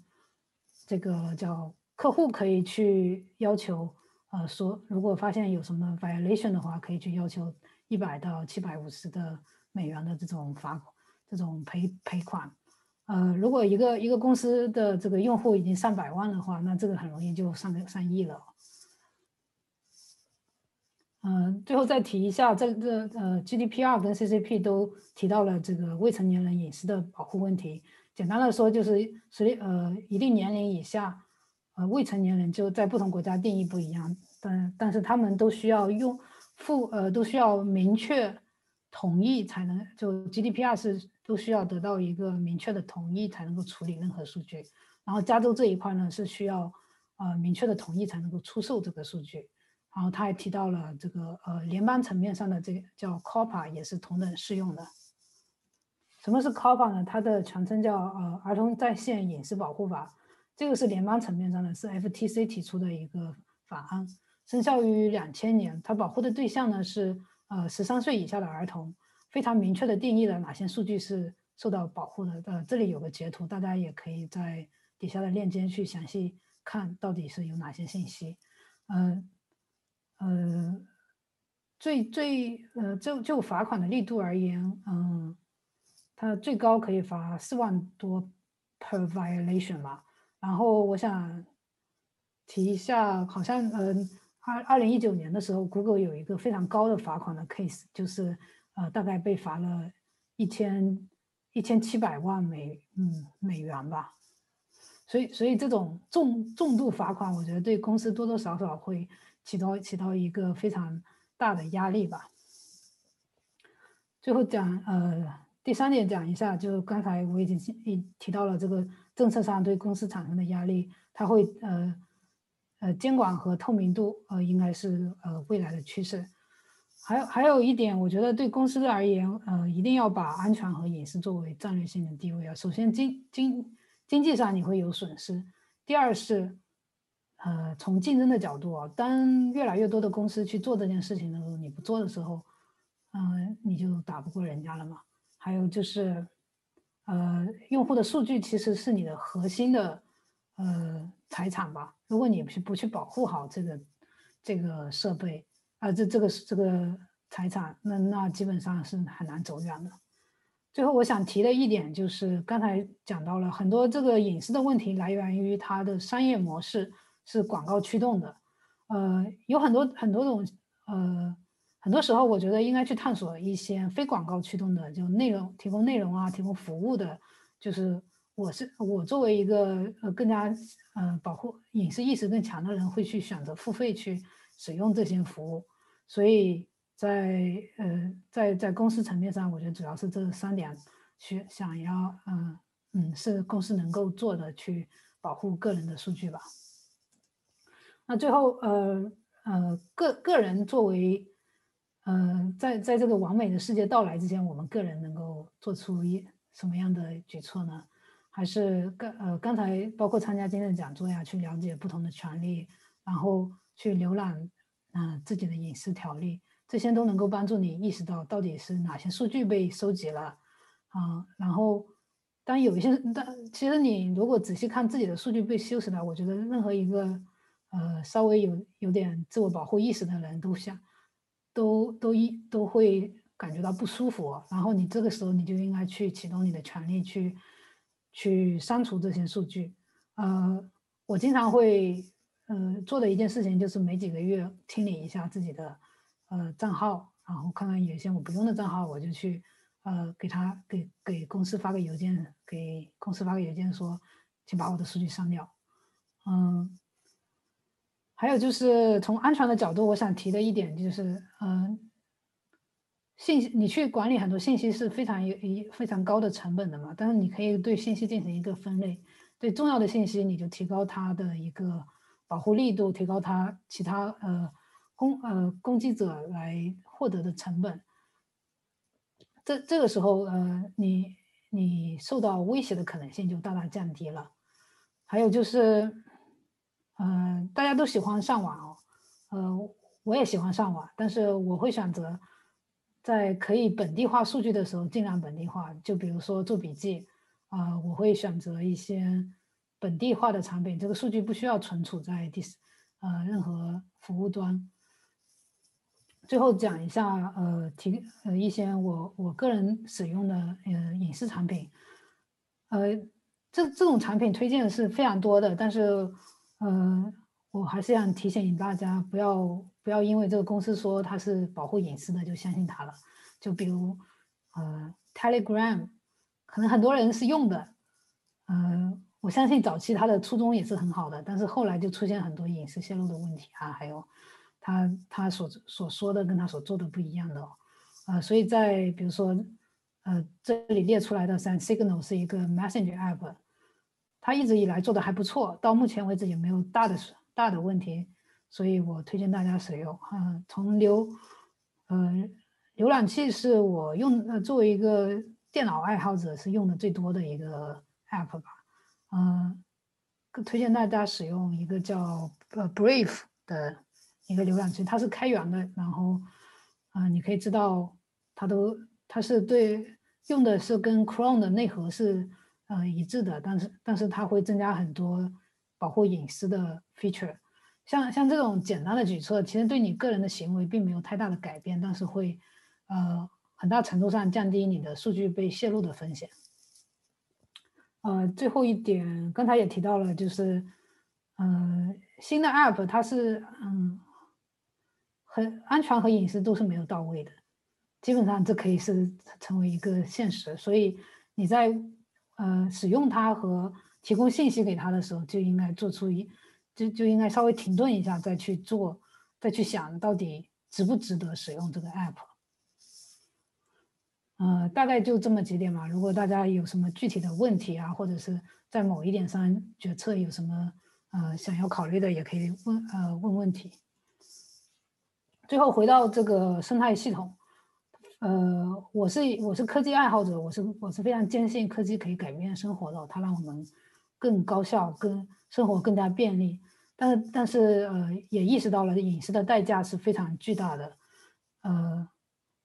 这个叫客户可以去要求，呃，说如果发现有什么 violation 的话，可以去要求一百到七百五十的美元的这种罚，这种赔赔款。呃，如果一个一个公司的这个用户已经上百万的话，那这个很容易就上上亿了。嗯，最后再提一下，这这呃 GDPR 跟 CCP 都提到了这个未成年人隐私的保护问题。简单的说，就是随呃一定年龄以下，呃未成年人就在不同国家定义不一样，但但是他们都需要用附呃都需要明确同意才能就 GDPR 是都需要得到一个明确的同意才能够处理任何数据，然后加州这一块呢是需要呃明确的同意才能够出售这个数据，然后他还提到了这个呃联邦层面上的这个叫 COPPA 也是同等适用的。什么是 COPPA 呢？它的全称叫呃儿童在线隐私保护法，这个是联邦层面上的，是 FTC 提出的一个法案，生效于两千年。它保护的对象呢是呃十三岁以下的儿童，非常明确的定义了哪些数据是受到保护的。呃，这里有个截图，大家也可以在底下的链接去详细看到底是有哪些信息。嗯，呃最最呃就就罚款的力度而言，嗯。它最高可以罚四万多 per violation 吧。然后我想提一下，好像嗯，二二零一九年的时候，Google 有一个非常高的罚款的 case，就是呃，大概被罚了一千一千七百万美嗯美元吧。所以所以这种重重度罚款，我觉得对公司多多少少会起到起到一个非常大的压力吧。最后讲呃。第三点讲一下，就刚才我已经提提到了这个政策上对公司产生的压力，它会呃呃监管和透明度呃应该是呃未来的趋势。还有还有一点，我觉得对公司而言，呃一定要把安全和隐私作为战略性的地位啊。首先经经经济上你会有损失，第二是呃从竞争的角度啊，当越来越多的公司去做这件事情的时候，你不做的时候，嗯你就打不过人家了嘛。还有就是，呃，用户的数据其实是你的核心的，呃财产吧。如果你不去不去保护好这个这个设备啊，这这个这个财产，那那基本上是很难走远的。最后我想提的一点就是，刚才讲到了很多这个隐私的问题来源于它的商业模式是广告驱动的，呃，有很多很多种，呃，很多时候我觉得应该去探索一些非广告驱动的，就内容提供内容啊，提供服务的，就是我是我作为一个呃更加呃保护隐私意识更强的人，会去选择付费去使用这些服务，所以。在呃，在在公司层面上，我觉得主要是这三点，去想要嗯嗯，是公司能够做的去保护个人的数据吧。那最后呃呃，个个人作为呃，在在这个完美的世界到来之前，我们个人能够做出一什么样的举措呢？还是刚呃刚才包括参加今天的讲座呀，去了解不同的权利，然后去浏览嗯自己的隐私条例。这些都能够帮助你意识到到底是哪些数据被收集了，啊，然后当有一些，但其实你如果仔细看自己的数据被修饰了，我觉得任何一个呃稍微有有点自我保护意识的人都想，都都一都会感觉到不舒服，然后你这个时候你就应该去启动你的权利去去删除这些数据，呃，我经常会呃做的一件事情就是每几个月清理一下自己的。呃，账号，然后看看有些我不用的账号，我就去，呃，给他给给公司发个邮件，给公司发个邮件说，请把我的数据删掉。嗯，还有就是从安全的角度，我想提的一点就是，嗯，信息你去管理很多信息是非常有一非常高的成本的嘛，但是你可以对信息进行一个分类，对重要的信息你就提高它的一个保护力度，提高它其他呃。攻呃攻击者来获得的成本，这这个时候呃你你受到威胁的可能性就大大降低了。还有就是，呃大家都喜欢上网哦，呃我也喜欢上网，但是我会选择在可以本地化数据的时候尽量本地化。就比如说做笔记啊，我会选择一些本地化的产品，这个数据不需要存储在第呃任何服务端。最后讲一下，呃，提呃一些我我个人使用的呃影视产品，呃，这这种产品推荐是非常多的，但是，呃，我还是想提醒大家，不要不要因为这个公司说它是保护隐私的就相信它了。就比如，呃，Telegram，可能很多人是用的，呃，我相信早期它的初衷也是很好的，但是后来就出现很多隐私泄露的问题啊，还有。他他所所说的跟他所做的不一样的，呃，所以在比如说，呃，这里列出来的像 Signal 是一个 Messenger app，它一直以来做的还不错，到目前为止也没有大的大的问题，所以我推荐大家使用。嗯，从浏，呃，浏览器是我用呃作为一个电脑爱好者是用的最多的一个 app 吧，嗯，推荐大家使用一个叫呃 Brave 的。一个浏览器，它是开源的，然后，啊，你可以知道，它都它是对用的是跟 Chrome 的内核是呃一致的，但是但是它会增加很多保护隐私的 feature，像像这种简单的举措，其实对你个人的行为并没有太大的改变，但是会呃很大程度上降低你的数据被泄露的风险。呃，最后一点，刚才也提到了，就是呃新的 app 它是嗯。很安全和隐私都是没有到位的，基本上这可以是成为一个现实。所以你在呃使用它和提供信息给他的时候，就应该做出一就就应该稍微停顿一下，再去做，再去想到底值不值得使用这个 app。呃，大概就这么几点嘛。如果大家有什么具体的问题啊，或者是在某一点上决策有什么呃想要考虑的，也可以问呃问问题。最后回到这个生态系统，呃，我是我是科技爱好者，我是我是非常坚信科技可以改变生活的，它让我们更高效、更生活更加便利。但是但是呃，也意识到了隐私的代价是非常巨大的。呃，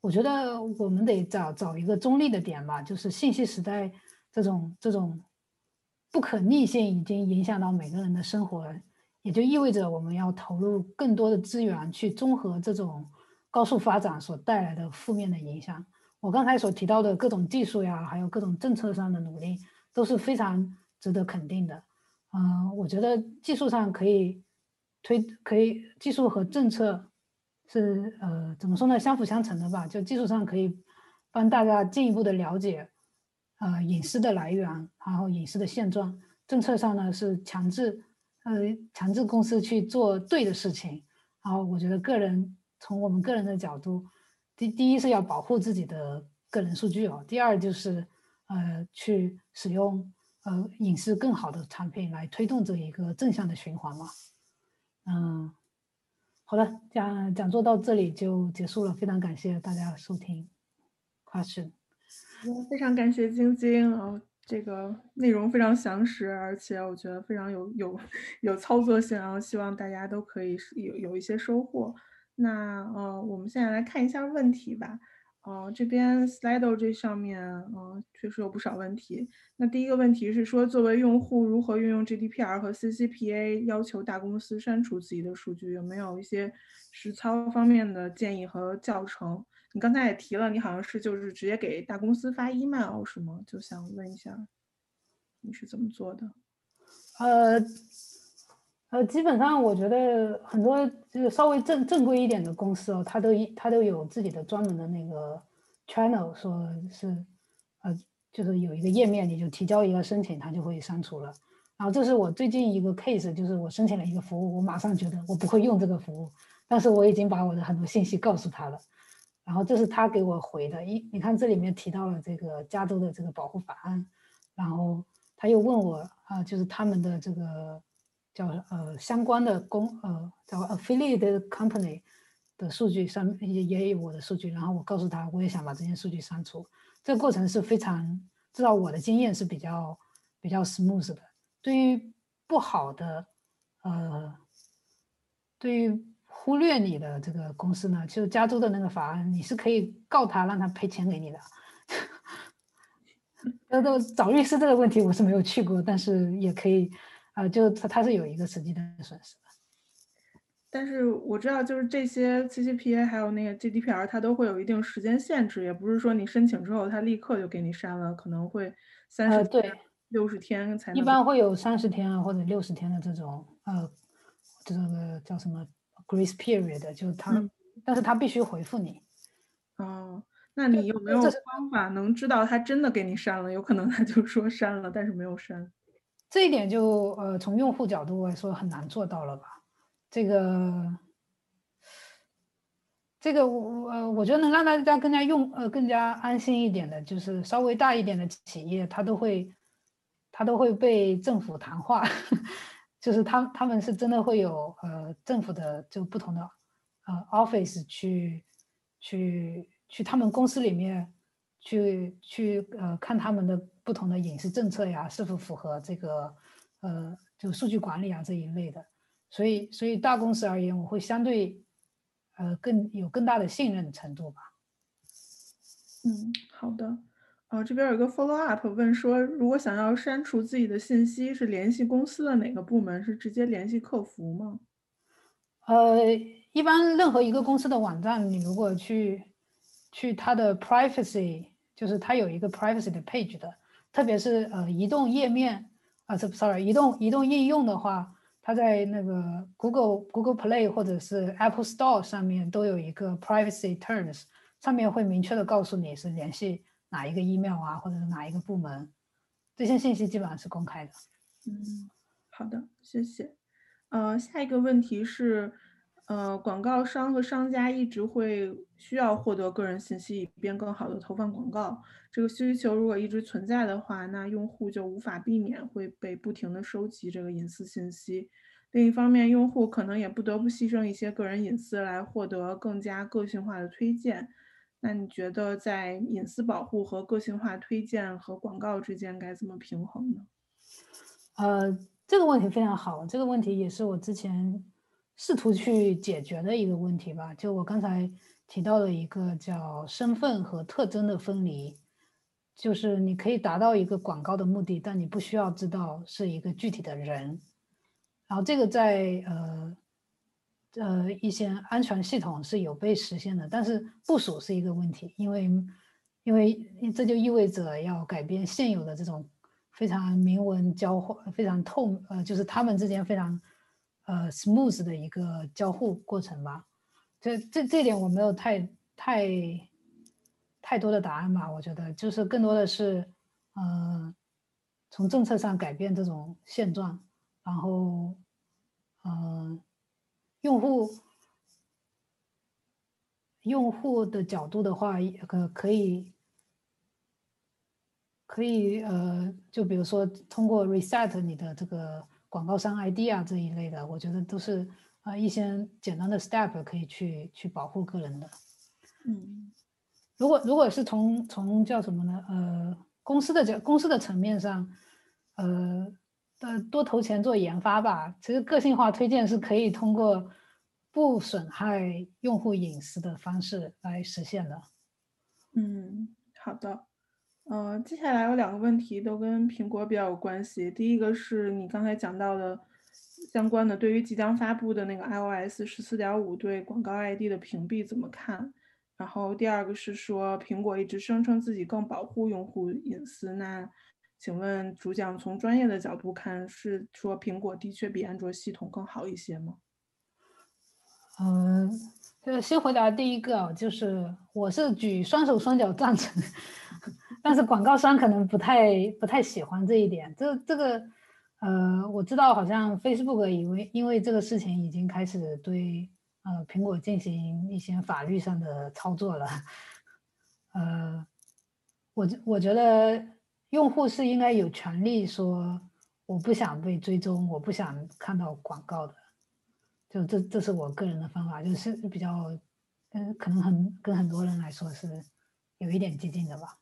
我觉得我们得找找一个中立的点吧，就是信息时代这种这种不可逆性已经影响到每个人的生活，也就意味着我们要投入更多的资源去综合这种高速发展所带来的负面的影响。我刚才所提到的各种技术呀，还有各种政策上的努力，都是非常值得肯定的。嗯，我觉得技术上可以推，可以技术和政策是呃怎么说呢，相辅相成的吧。就技术上可以帮大家进一步的了解呃隐私的来源，然后隐私的现状；政策上呢是强制呃强制公司去做对的事情。然后我觉得个人从我们个人的角度。第第一是要保护自己的个人数据哦，第二就是呃去使用呃隐私更好的产品来推动这一个正向的循环嘛。嗯，好的，讲讲座到这里就结束了，非常感谢大家收听。Question，非常感谢晶晶啊，这个内容非常详实，而且我觉得非常有有有操作性，然后希望大家都可以有有一些收获。那呃，我们现在来看一下问题吧。呃，这边 Slido 这上面，呃，确实有不少问题。那第一个问题是说，作为用户如何运用 GDPR 和 CCPA 要求大公司删除自己的数据？有没有一些实操方面的建议和教程？你刚才也提了，你好像是就是直接给大公司发 email 是吗？就想问一下，你是怎么做的？呃。呃，基本上我觉得很多就是稍微正正规一点的公司哦，它都一它都有自己的专门的那个 channel，说是呃，就是有一个页面，你就提交一个申请，它就会删除了。然后这是我最近一个 case，就是我申请了一个服务，我马上觉得我不会用这个服务，但是我已经把我的很多信息告诉他了。然后这是他给我回的，一你看这里面提到了这个加州的这个保护法案，然后他又问我啊，就是他们的这个。叫呃相关的公呃叫 affiliate company 的数据上也也有我的数据，然后我告诉他我也想把这些数据删除，这个过程是非常至少我的经验是比较比较 smooth 的。对于不好的呃对于忽略你的这个公司呢，就加州的那个法案，你是可以告他让他赔钱给你的。那 (laughs) 都找律师这个问题我是没有去过，但是也可以。啊，就它它是有一个实际的损失的，但是我知道，就是这些 CCPA 还有那个 GDPR，它都会有一定时间限制，也不是说你申请之后它立刻就给你删了，可能会三十对六十天才能一般会有三十天啊或者六十天的这种呃这个叫什么 Grace Period，就他，但是他必须回复你。哦，那你有没有方法能知道他真的给你删了？有可能他就说删了，但是没有删。这一点就呃，从用户角度来说很难做到了吧？这个，这个我呃，我觉得能让大家更加用呃更加安心一点的，就是稍微大一点的企业，它都会它都会被政府谈话，(laughs) 就是他他们是真的会有呃政府的就不同的呃 office 去去去他们公司里面去去呃看他们的。不同的隐私政策呀，是否符合这个呃，就数据管理啊这一类的，所以所以大公司而言，我会相对呃更有更大的信任程度吧。嗯，好的。啊，这边有个 follow up 问说，如果想要删除自己的信息，是联系公司的哪个部门？是直接联系客服吗？呃，一般任何一个公司的网站，你如果去去它的 privacy，就是它有一个 privacy 的 page 的。特别是呃移动页面啊，这 sorry 移动移动应用的话，它在那个 Google Google Play 或者是 Apple Store 上面都有一个 Privacy Terms，上面会明确的告诉你是联系哪一个 email 啊，或者是哪一个部门，这些信息基本上是公开的。嗯，好的，谢谢。呃，下一个问题是。呃，广告商和商家一直会需要获得个人信息，以便更好的投放广告。这个需求如果一直存在的话，那用户就无法避免会被不停的收集这个隐私信息。另一方面，用户可能也不得不牺牲一些个人隐私来获得更加个性化的推荐。那你觉得在隐私保护和个性化推荐和广告之间该怎么平衡呢？呃，这个问题非常好，这个问题也是我之前。试图去解决的一个问题吧，就我刚才提到的一个叫身份和特征的分离，就是你可以达到一个广告的目的，但你不需要知道是一个具体的人。然后这个在呃呃一些安全系统是有被实现的，但是部署是一个问题，因为因为这就意味着要改变现有的这种非常明文交互、非常透呃，就是他们之间非常呃 smooth 的一个交互过程吧。这这这点我没有太太太多的答案吧，我觉得就是更多的是呃从政策上改变这种现状，然后嗯用户。用户的角度的话，可可以，可以呃，就比如说通过 reset 你的这个广告商 ID 啊这一类的，我觉得都是啊一些简单的 step 可以去去保护个人的。嗯，如果如果是从从叫什么呢？呃，公司的角公司的层面上，呃，呃多投钱做研发吧。其实个性化推荐是可以通过。不损害用户隐私的方式来实现的。嗯，好的。呃，接下来有两个问题都跟苹果比较有关系。第一个是你刚才讲到的相关的，对于即将发布的那个 iOS 十四点五对广告 ID 的屏蔽怎么看？然后第二个是说苹果一直声称自己更保护用户隐私，那请问主讲从专业的角度看，是说苹果的确比安卓系统更好一些吗？嗯，就先回答第一个，就是我是举双手双脚赞成，但是广告商可能不太不太喜欢这一点。这这个，呃，我知道好像 Facebook 因为因为这个事情已经开始对呃苹果进行一些法律上的操作了。呃，我我觉得用户是应该有权利说我不想被追踪，我不想看到广告的。就这，这是我个人的方法，就是比较，嗯，可能很跟很多人来说是有一点激进的吧。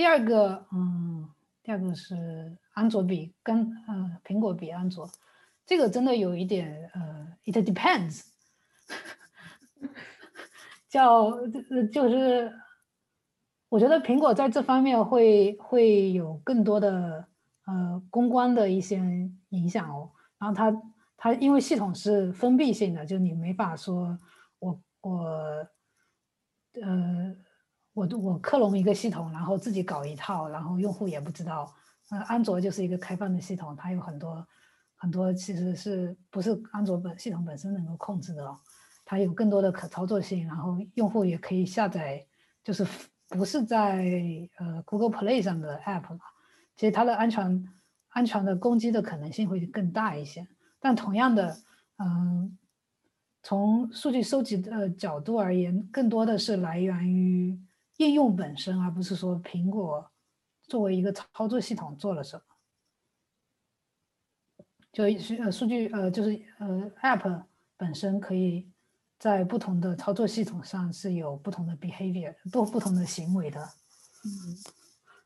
第二个，嗯，第二个是安卓比跟呃苹果比安卓，这个真的有一点呃，it depends，(laughs) 叫就是我觉得苹果在这方面会会有更多的呃公关的一些影响哦，然后它。它因为系统是封闭性的，就你没法说，我我，呃，我我克隆一个系统，然后自己搞一套，然后用户也不知道。呃，安卓就是一个开放的系统，它有很多很多其实是不是安卓本系统本身能够控制的，它有更多的可操作性，然后用户也可以下载，就是不是在呃 Google Play 上的 App 嘛，其实它的安全安全的攻击的可能性会更大一些。但同样的，嗯，从数据收集的角度而言，更多的是来源于应用本身，而不是说苹果作为一个操作系统做了什么。就是呃，数据呃，就是呃，App 本身可以在不同的操作系统上是有不同的 behavior，不不同的行为的。嗯，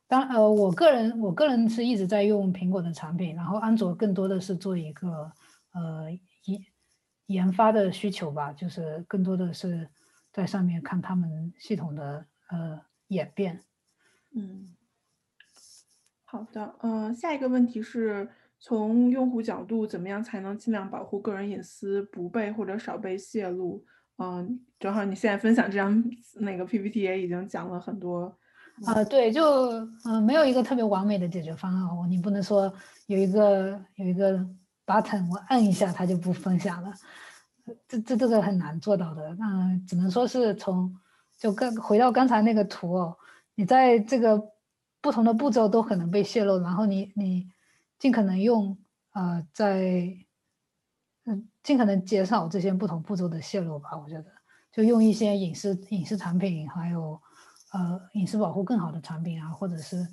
当呃，我个人我个人是一直在用苹果的产品，然后安卓更多的是做一个。呃，研研发的需求吧，就是更多的是在上面看他们系统的呃演变。嗯，好的，呃，下一个问题是从用户角度，怎么样才能尽量保护个人隐私不被或者少被泄露？嗯，正好你现在分享这张那个 PPT 也已经讲了很多。啊，对，就嗯，没有一个特别完美的解决方案我，你不能说有一个有一个。button 我按一下它就不分享了，这这这个很难做到的。那只能说是从就刚回到刚才那个图哦，你在这个不同的步骤都可能被泄露，然后你你尽可能用呃在嗯尽可能减少这些不同步骤的泄露吧。我觉得就用一些隐私隐私产品，还有呃隐私保护更好的产品啊，或者是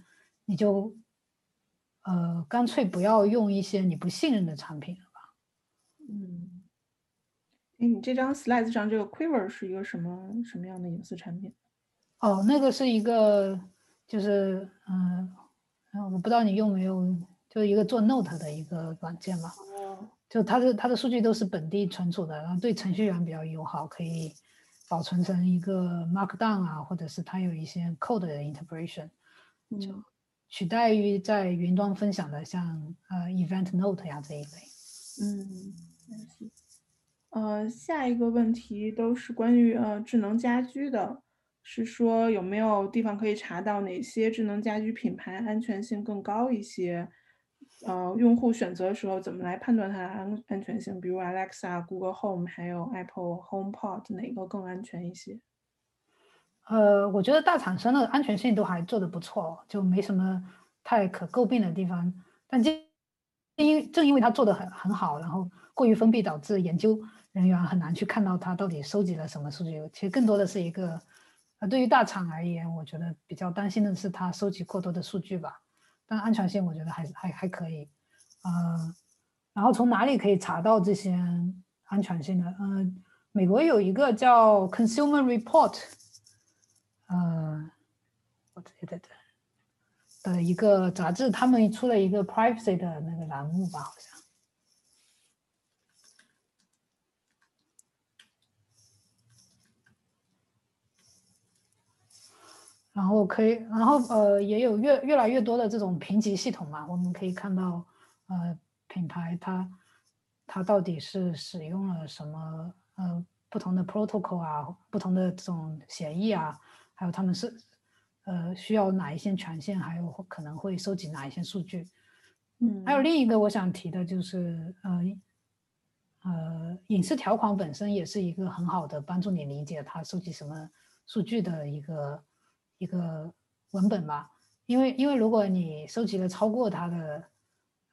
你就。呃，干脆不要用一些你不信任的产品。哎，你这张 slide 上这个 Quiver 是一个什么什么样的隐私产品？哦，那个是一个，就是嗯，我不知道你用没有，就是一个做 Note 的一个软件嘛。哦。就它的它的数据都是本地存储的，然后对程序员比较友好，可以保存成一个 Markdown 啊，或者是它有一些 Code 的 integration。就取代于在云端分享的像呃 Event Note 呀这一类。嗯，呃，下一个问题都是关于呃智能家居的，是说有没有地方可以查到哪些智能家居品牌安全性更高一些？呃，用户选择的时候怎么来判断它的安安全性？比如 Alexa、Google Home 还有 Apple HomePod 哪个更安全一些？呃，我觉得大厂商的安全性都还做得不错，就没什么太可诟病的地方。但正因正因为它做的很很好，然后过于封闭，导致研究人员很难去看到它到底收集了什么数据。其实更多的是一个，呃，对于大厂而言，我觉得比较担心的是它收集过多的数据吧。但安全性我觉得还还还可以，呃，然后从哪里可以查到这些安全性呢？嗯，美国有一个叫 Consumer Report，呃，我记得的的一个杂志，他们出了一个 Privacy 的那个栏目吧，好像。然后可以，然后呃，也有越越来越多的这种评级系统嘛，我们可以看到，呃，品牌它它到底是使用了什么呃不同的 protocol 啊，不同的这种协议啊，还有他们是呃需要哪一些权限，还有可能会收集哪一些数据。嗯，还有另一个我想提的就是呃呃隐私条款本身也是一个很好的帮助你理解它收集什么数据的一个。一个文本吧，因为因为如果你收集了超过它的，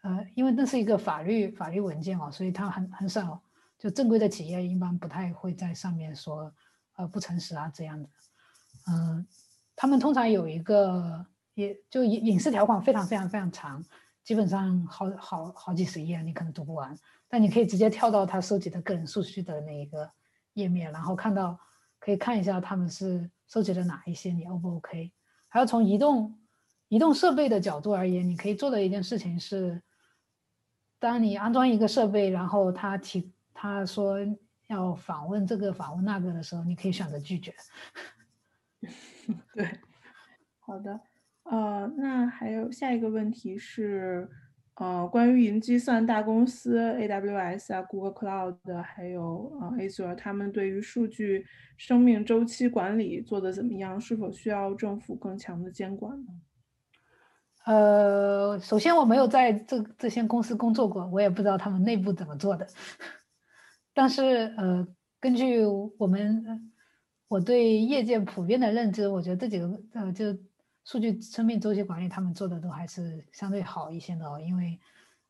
呃，因为那是一个法律法律文件哦，所以它很很少，就正规的企业一般不太会在上面说，呃，不诚实啊这样的，嗯，他们通常有一个，也就隐隐私条款非常非常非常长，基本上好好好几十页你可能读不完，但你可以直接跳到他收集的个人数据的那一个页面，然后看到可以看一下他们是。收集了哪一些？你 O 不 OK？还要从移动移动设备的角度而言，你可以做的一件事情是，当你安装一个设备，然后他提他说要访问这个访问那个的时候，你可以选择拒绝。(laughs) 对，好的，呃，那还有下一个问题是。呃，关于云计算大公司 AWS 啊、Google Cloud 还有呃 Azure，他们对于数据生命周期管理做的怎么样？是否需要政府更强的监管呢？呃，首先我没有在这这些公司工作过，我也不知道他们内部怎么做的。(laughs) 但是呃，根据我们我对业界普遍的认知，我觉得这几个呃就。数据生命周期管理，他们做的都还是相对好一些的哦。因为，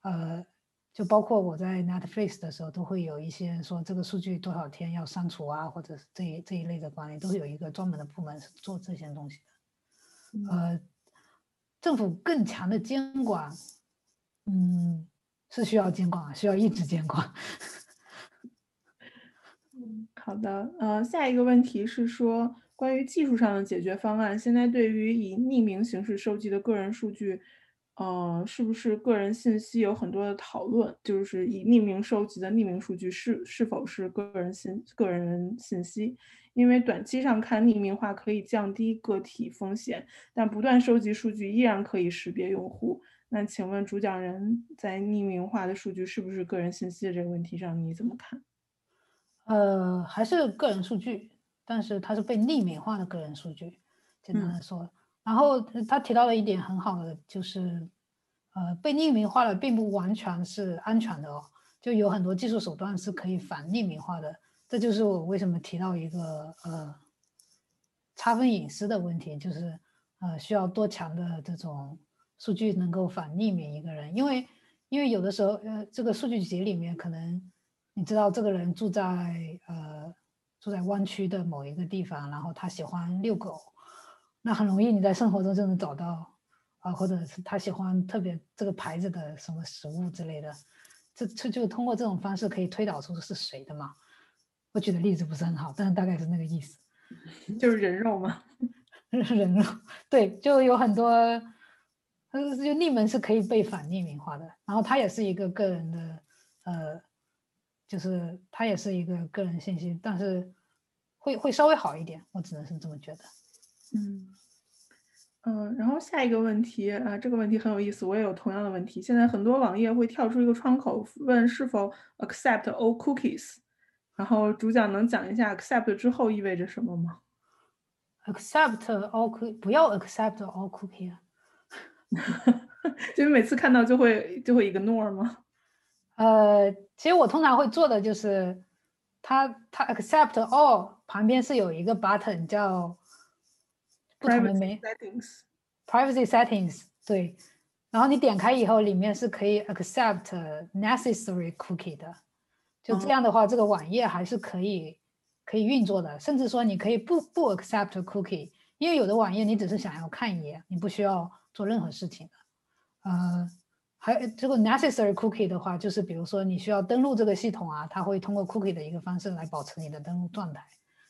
呃，就包括我在 Netflix 的时候，都会有一些说这个数据多少天要删除啊，或者是这一这一类的管理，都是有一个专门的部门是做这些东西的。呃，政府更强的监管，嗯，是需要监管，需要一直监管。(laughs) 嗯，好的。呃，下一个问题是说。关于技术上的解决方案，现在对于以匿名形式收集的个人数据，呃，是不是个人信息有很多的讨论？就是以匿名收集的匿名数据是是否是个人信个人信息？因为短期上看，匿名化可以降低个体风险，但不断收集数据依然可以识别用户。那请问主讲人在匿名化的数据是不是个人信息的这个问题上，你怎么看？呃，还是个人数据。但是它是被匿名化的个人数据，简单的说。然后他提到了一点很好的，就是，呃，被匿名化的并不完全是安全的哦，就有很多技术手段是可以反匿名化的。这就是我为什么提到一个呃，差分隐私的问题，就是呃，需要多强的这种数据能够反匿名一个人，因为因为有的时候呃，这个数据集里面可能你知道这个人住在呃。住在湾区的某一个地方，然后他喜欢遛狗，那很容易你在生活中就能找到啊，或者是他喜欢特别这个牌子的什么食物之类的，这这就通过这种方式可以推导出是谁的嘛。我举的例子不是很好，但是大概是那个意思，(laughs) 就是人肉吗？(laughs) 人肉，对，就有很多，呃，就匿名是可以被反匿名化的，然后它也是一个个人的，呃。就是它也是一个个人信息，但是会会稍微好一点，我只能是这么觉得。嗯，嗯，然后下一个问题啊，这个问题很有意思，我也有同样的问题。现在很多网页会跳出一个窗口，问是否 accept all cookies。然后主讲能讲一下 accept 之后意味着什么吗？accept all cookie 不要 accept all cookie 啊？(laughs) 就每次看到就会就会 ignore 吗？呃，其实我通常会做的就是，它它 accept all 旁边是有一个 button 叫。Privacy settings, privacy settings，对，然后你点开以后，里面是可以 accept necessary cookie 的，就这样的话，这个网页还是可以可以运作的，甚至说你可以不不 accept cookie，因为有的网页你只是想要看一眼，你不需要做任何事情的。呃，还这个 necessary cookie 的话，就是比如说你需要登录这个系统啊，它会通过 cookie 的一个方式来保持你的登录状态，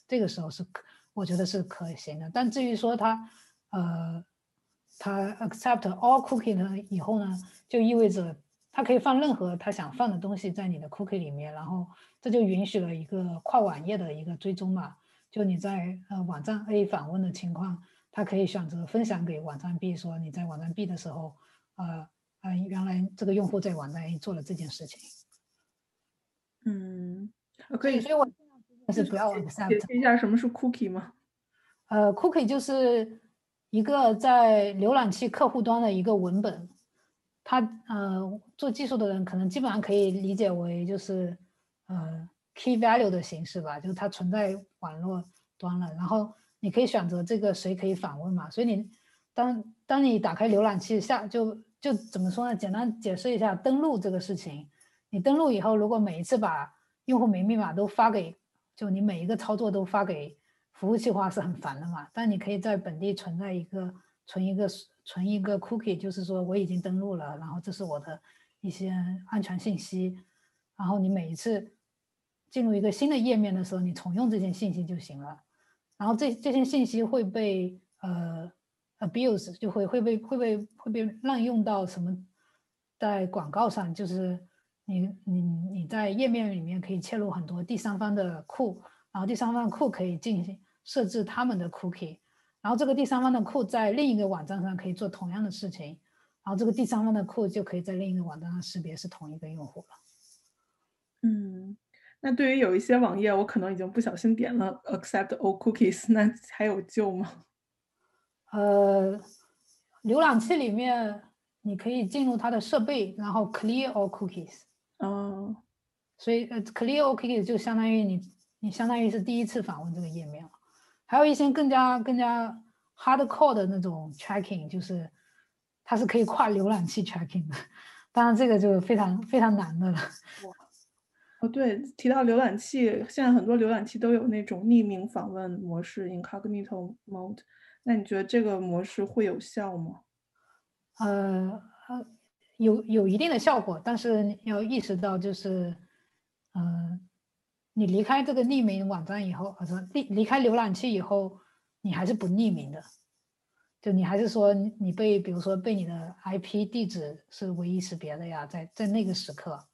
这个时候是。我觉得是可行的，但至于说它，呃，它 accept all cookie 呢以后呢，就意味着它可以放任何它想放的东西在你的 cookie 里面，然后这就允许了一个跨网页的一个追踪嘛。就你在呃网站 A 访问的情况，它可以选择分享给网站 B，说你在网站 B 的时候，呃呃，原来这个用户在网站做了这件事情。嗯，可以，所以我。但是不要 accept。解释一下什么是 cookie 吗？呃，cookie 就是一个在浏览器客户端的一个文本，它呃做技术的人可能基本上可以理解为就是呃 key value 的形式吧，就是它存在网络端了，然后你可以选择这个谁可以访问嘛，所以你当当你打开浏览器下就就怎么说呢？简单解释一下登录这个事情，你登录以后，如果每一次把用户名密码都发给就你每一个操作都发给服务器的话是很烦的嘛？但你可以在本地存在一个存一个存一个 cookie，就是说我已经登录了，然后这是我的一些安全信息。然后你每一次进入一个新的页面的时候，你重用这些信息就行了。然后这这些信息会被呃 abuse，就会会被会被会被滥用到什么？在广告上就是。你你你在页面里面可以切入很多第三方的库，然后第三方库可以进行设置他们的 cookie，然后这个第三方的库在另一个网站上可以做同样的事情，然后这个第三方的库就可以在另一个网站上识别是同一个用户了。嗯，那对于有一些网页，我可能已经不小心点了 accept all cookies，那还有救吗？呃，浏览器里面你可以进入它的设备，然后 clear all cookies。嗯，所以呃，clear all cookies 就相当于你，你相当于是第一次访问这个页面了。还有一些更加更加 hardcore 的那种 tracking，就是它是可以跨浏览器 tracking 的。当然，这个就非常非常难的了。哦，对，提到浏览器，现在很多浏览器都有那种匿名访问模式 （incognito mode）。那你觉得这个模式会有效吗？呃呃。有有一定的效果，但是你要意识到，就是，呃，你离开这个匿名网站以后，或者离离开浏览器以后，你还是不匿名的，就你还是说你被，比如说被你的 IP 地址是唯一识别的呀，在在那个时刻，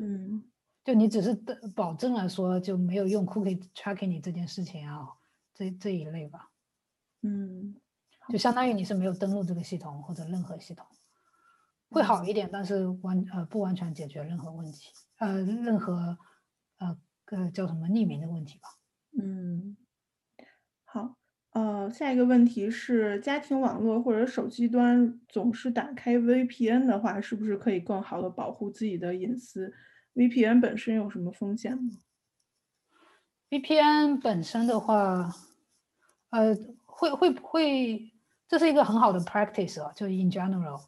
嗯，就你只是保证了说就没有用 cookie tracking 你这件事情啊，这这一类吧，嗯，就相当于你是没有登录这个系统或者任何系统。会好一点，但是完呃不完全解决任何问题，呃任何呃呃叫什么匿名的问题吧。嗯，好，呃下一个问题是，家庭网络或者手机端总是打开 VPN 的话，是不是可以更好的保护自己的隐私？VPN 本身有什么风险吗？VPN 本身的话，呃会会会，这是一个很好的 practice 啊，就 in general。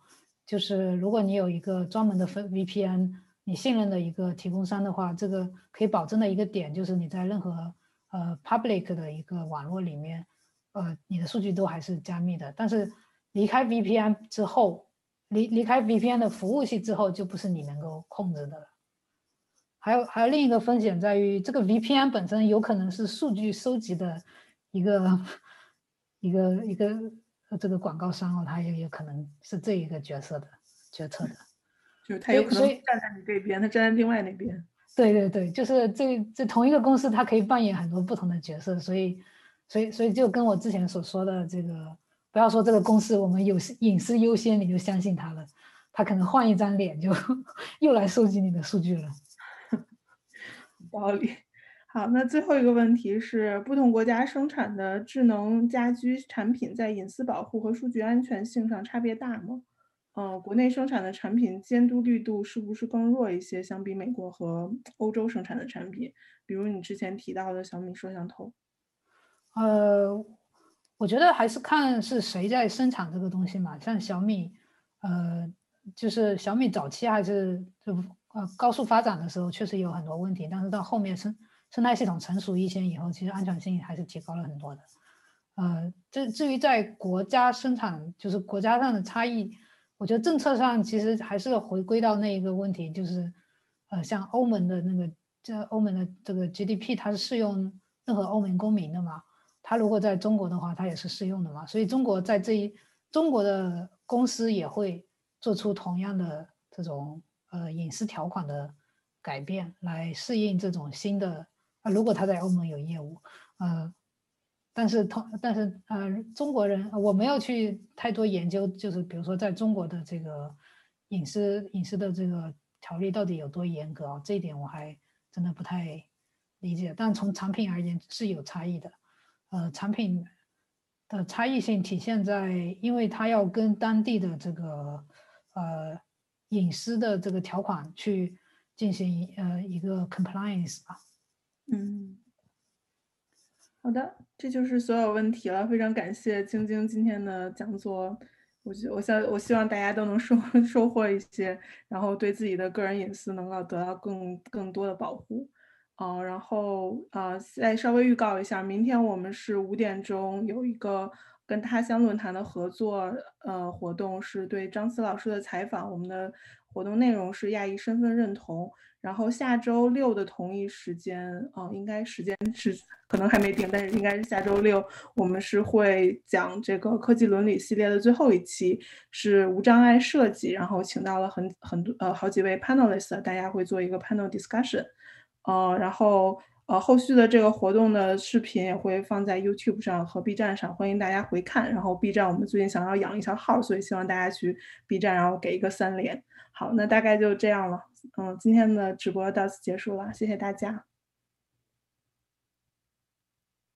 就是如果你有一个专门的分 VPN，你信任的一个提供商的话，这个可以保证的一个点就是你在任何呃 public 的一个网络里面，呃，你的数据都还是加密的。但是离开 VPN 之后，离离开 VPN 的服务器之后，就不是你能够控制的了。还有还有另一个风险在于，这个 VPN 本身有可能是数据收集的一个一个一个。这个广告商哦，他也有可能是这一个角色的决策的，就是他有可能站在你这边，他站在另外那边。对对对，就是这这同一个公司，它可以扮演很多不同的角色，所以所以所以就跟我之前所说的这个不要说这个公司我们有隐私优先，你就相信他了，他可能换一张脸就 (laughs) 又来收集你的数据了。(laughs) 道理。好，那最后一个问题是，不同国家生产的智能家居产品在隐私保护和数据安全性上差别大吗？嗯，国内生产的产品监督力度是不是更弱一些，相比美国和欧洲生产的产品？比如你之前提到的小米摄像头。呃，我觉得还是看是谁在生产这个东西嘛。像小米，呃，就是小米早期还是就呃高速发展的时候，确实有很多问题，但是到后面生生态系统成熟一些以后，其实安全性还是提高了很多的。呃，至至于在国家生产，就是国家上的差异，我觉得政策上其实还是回归到那一个问题，就是呃，像欧盟的那个这欧盟的这个 GDP，它是适用任何欧盟公民的嘛。它如果在中国的话，它也是适用的嘛，所以中国在这一中国的公司也会做出同样的这种呃隐私条款的改变，来适应这种新的啊。如果他在欧盟有业务，呃，但是同但是呃中国人我没有去太多研究，就是比如说在中国的这个隐私隐私的这个条例到底有多严格啊？这一点我还真的不太理解。但从产品而言是有差异的。呃，产品的差异性体现在，因为它要跟当地的这个呃隐私的这个条款去进行呃一个 compliance 吧。嗯，好的，这就是所有问题了。非常感谢晶晶今天的讲座，我我想我希望大家都能收 (laughs) 收获一些，然后对自己的个人隐私能够得到更更多的保护。嗯，然后呃，再稍微预告一下，明天我们是五点钟有一个跟他乡论坛的合作呃活动，是对张思老师的采访。我们的活动内容是亚裔身份认同。然后下周六的同一时间，啊，应该时间是可能还没定，但是应该是下周六，我们是会讲这个科技伦理系列的最后一期，是无障碍设计，然后请到了很很多呃好几位 panelists，大家会做一个 panel discussion。呃，然后呃，后续的这个活动的视频也会放在 YouTube 上和 B 站上，欢迎大家回看。然后 B 站我们最近想要养一条号，所以希望大家去 B 站，然后给一个三连。好，那大概就这样了。嗯，今天的直播到此结束了，谢谢大家。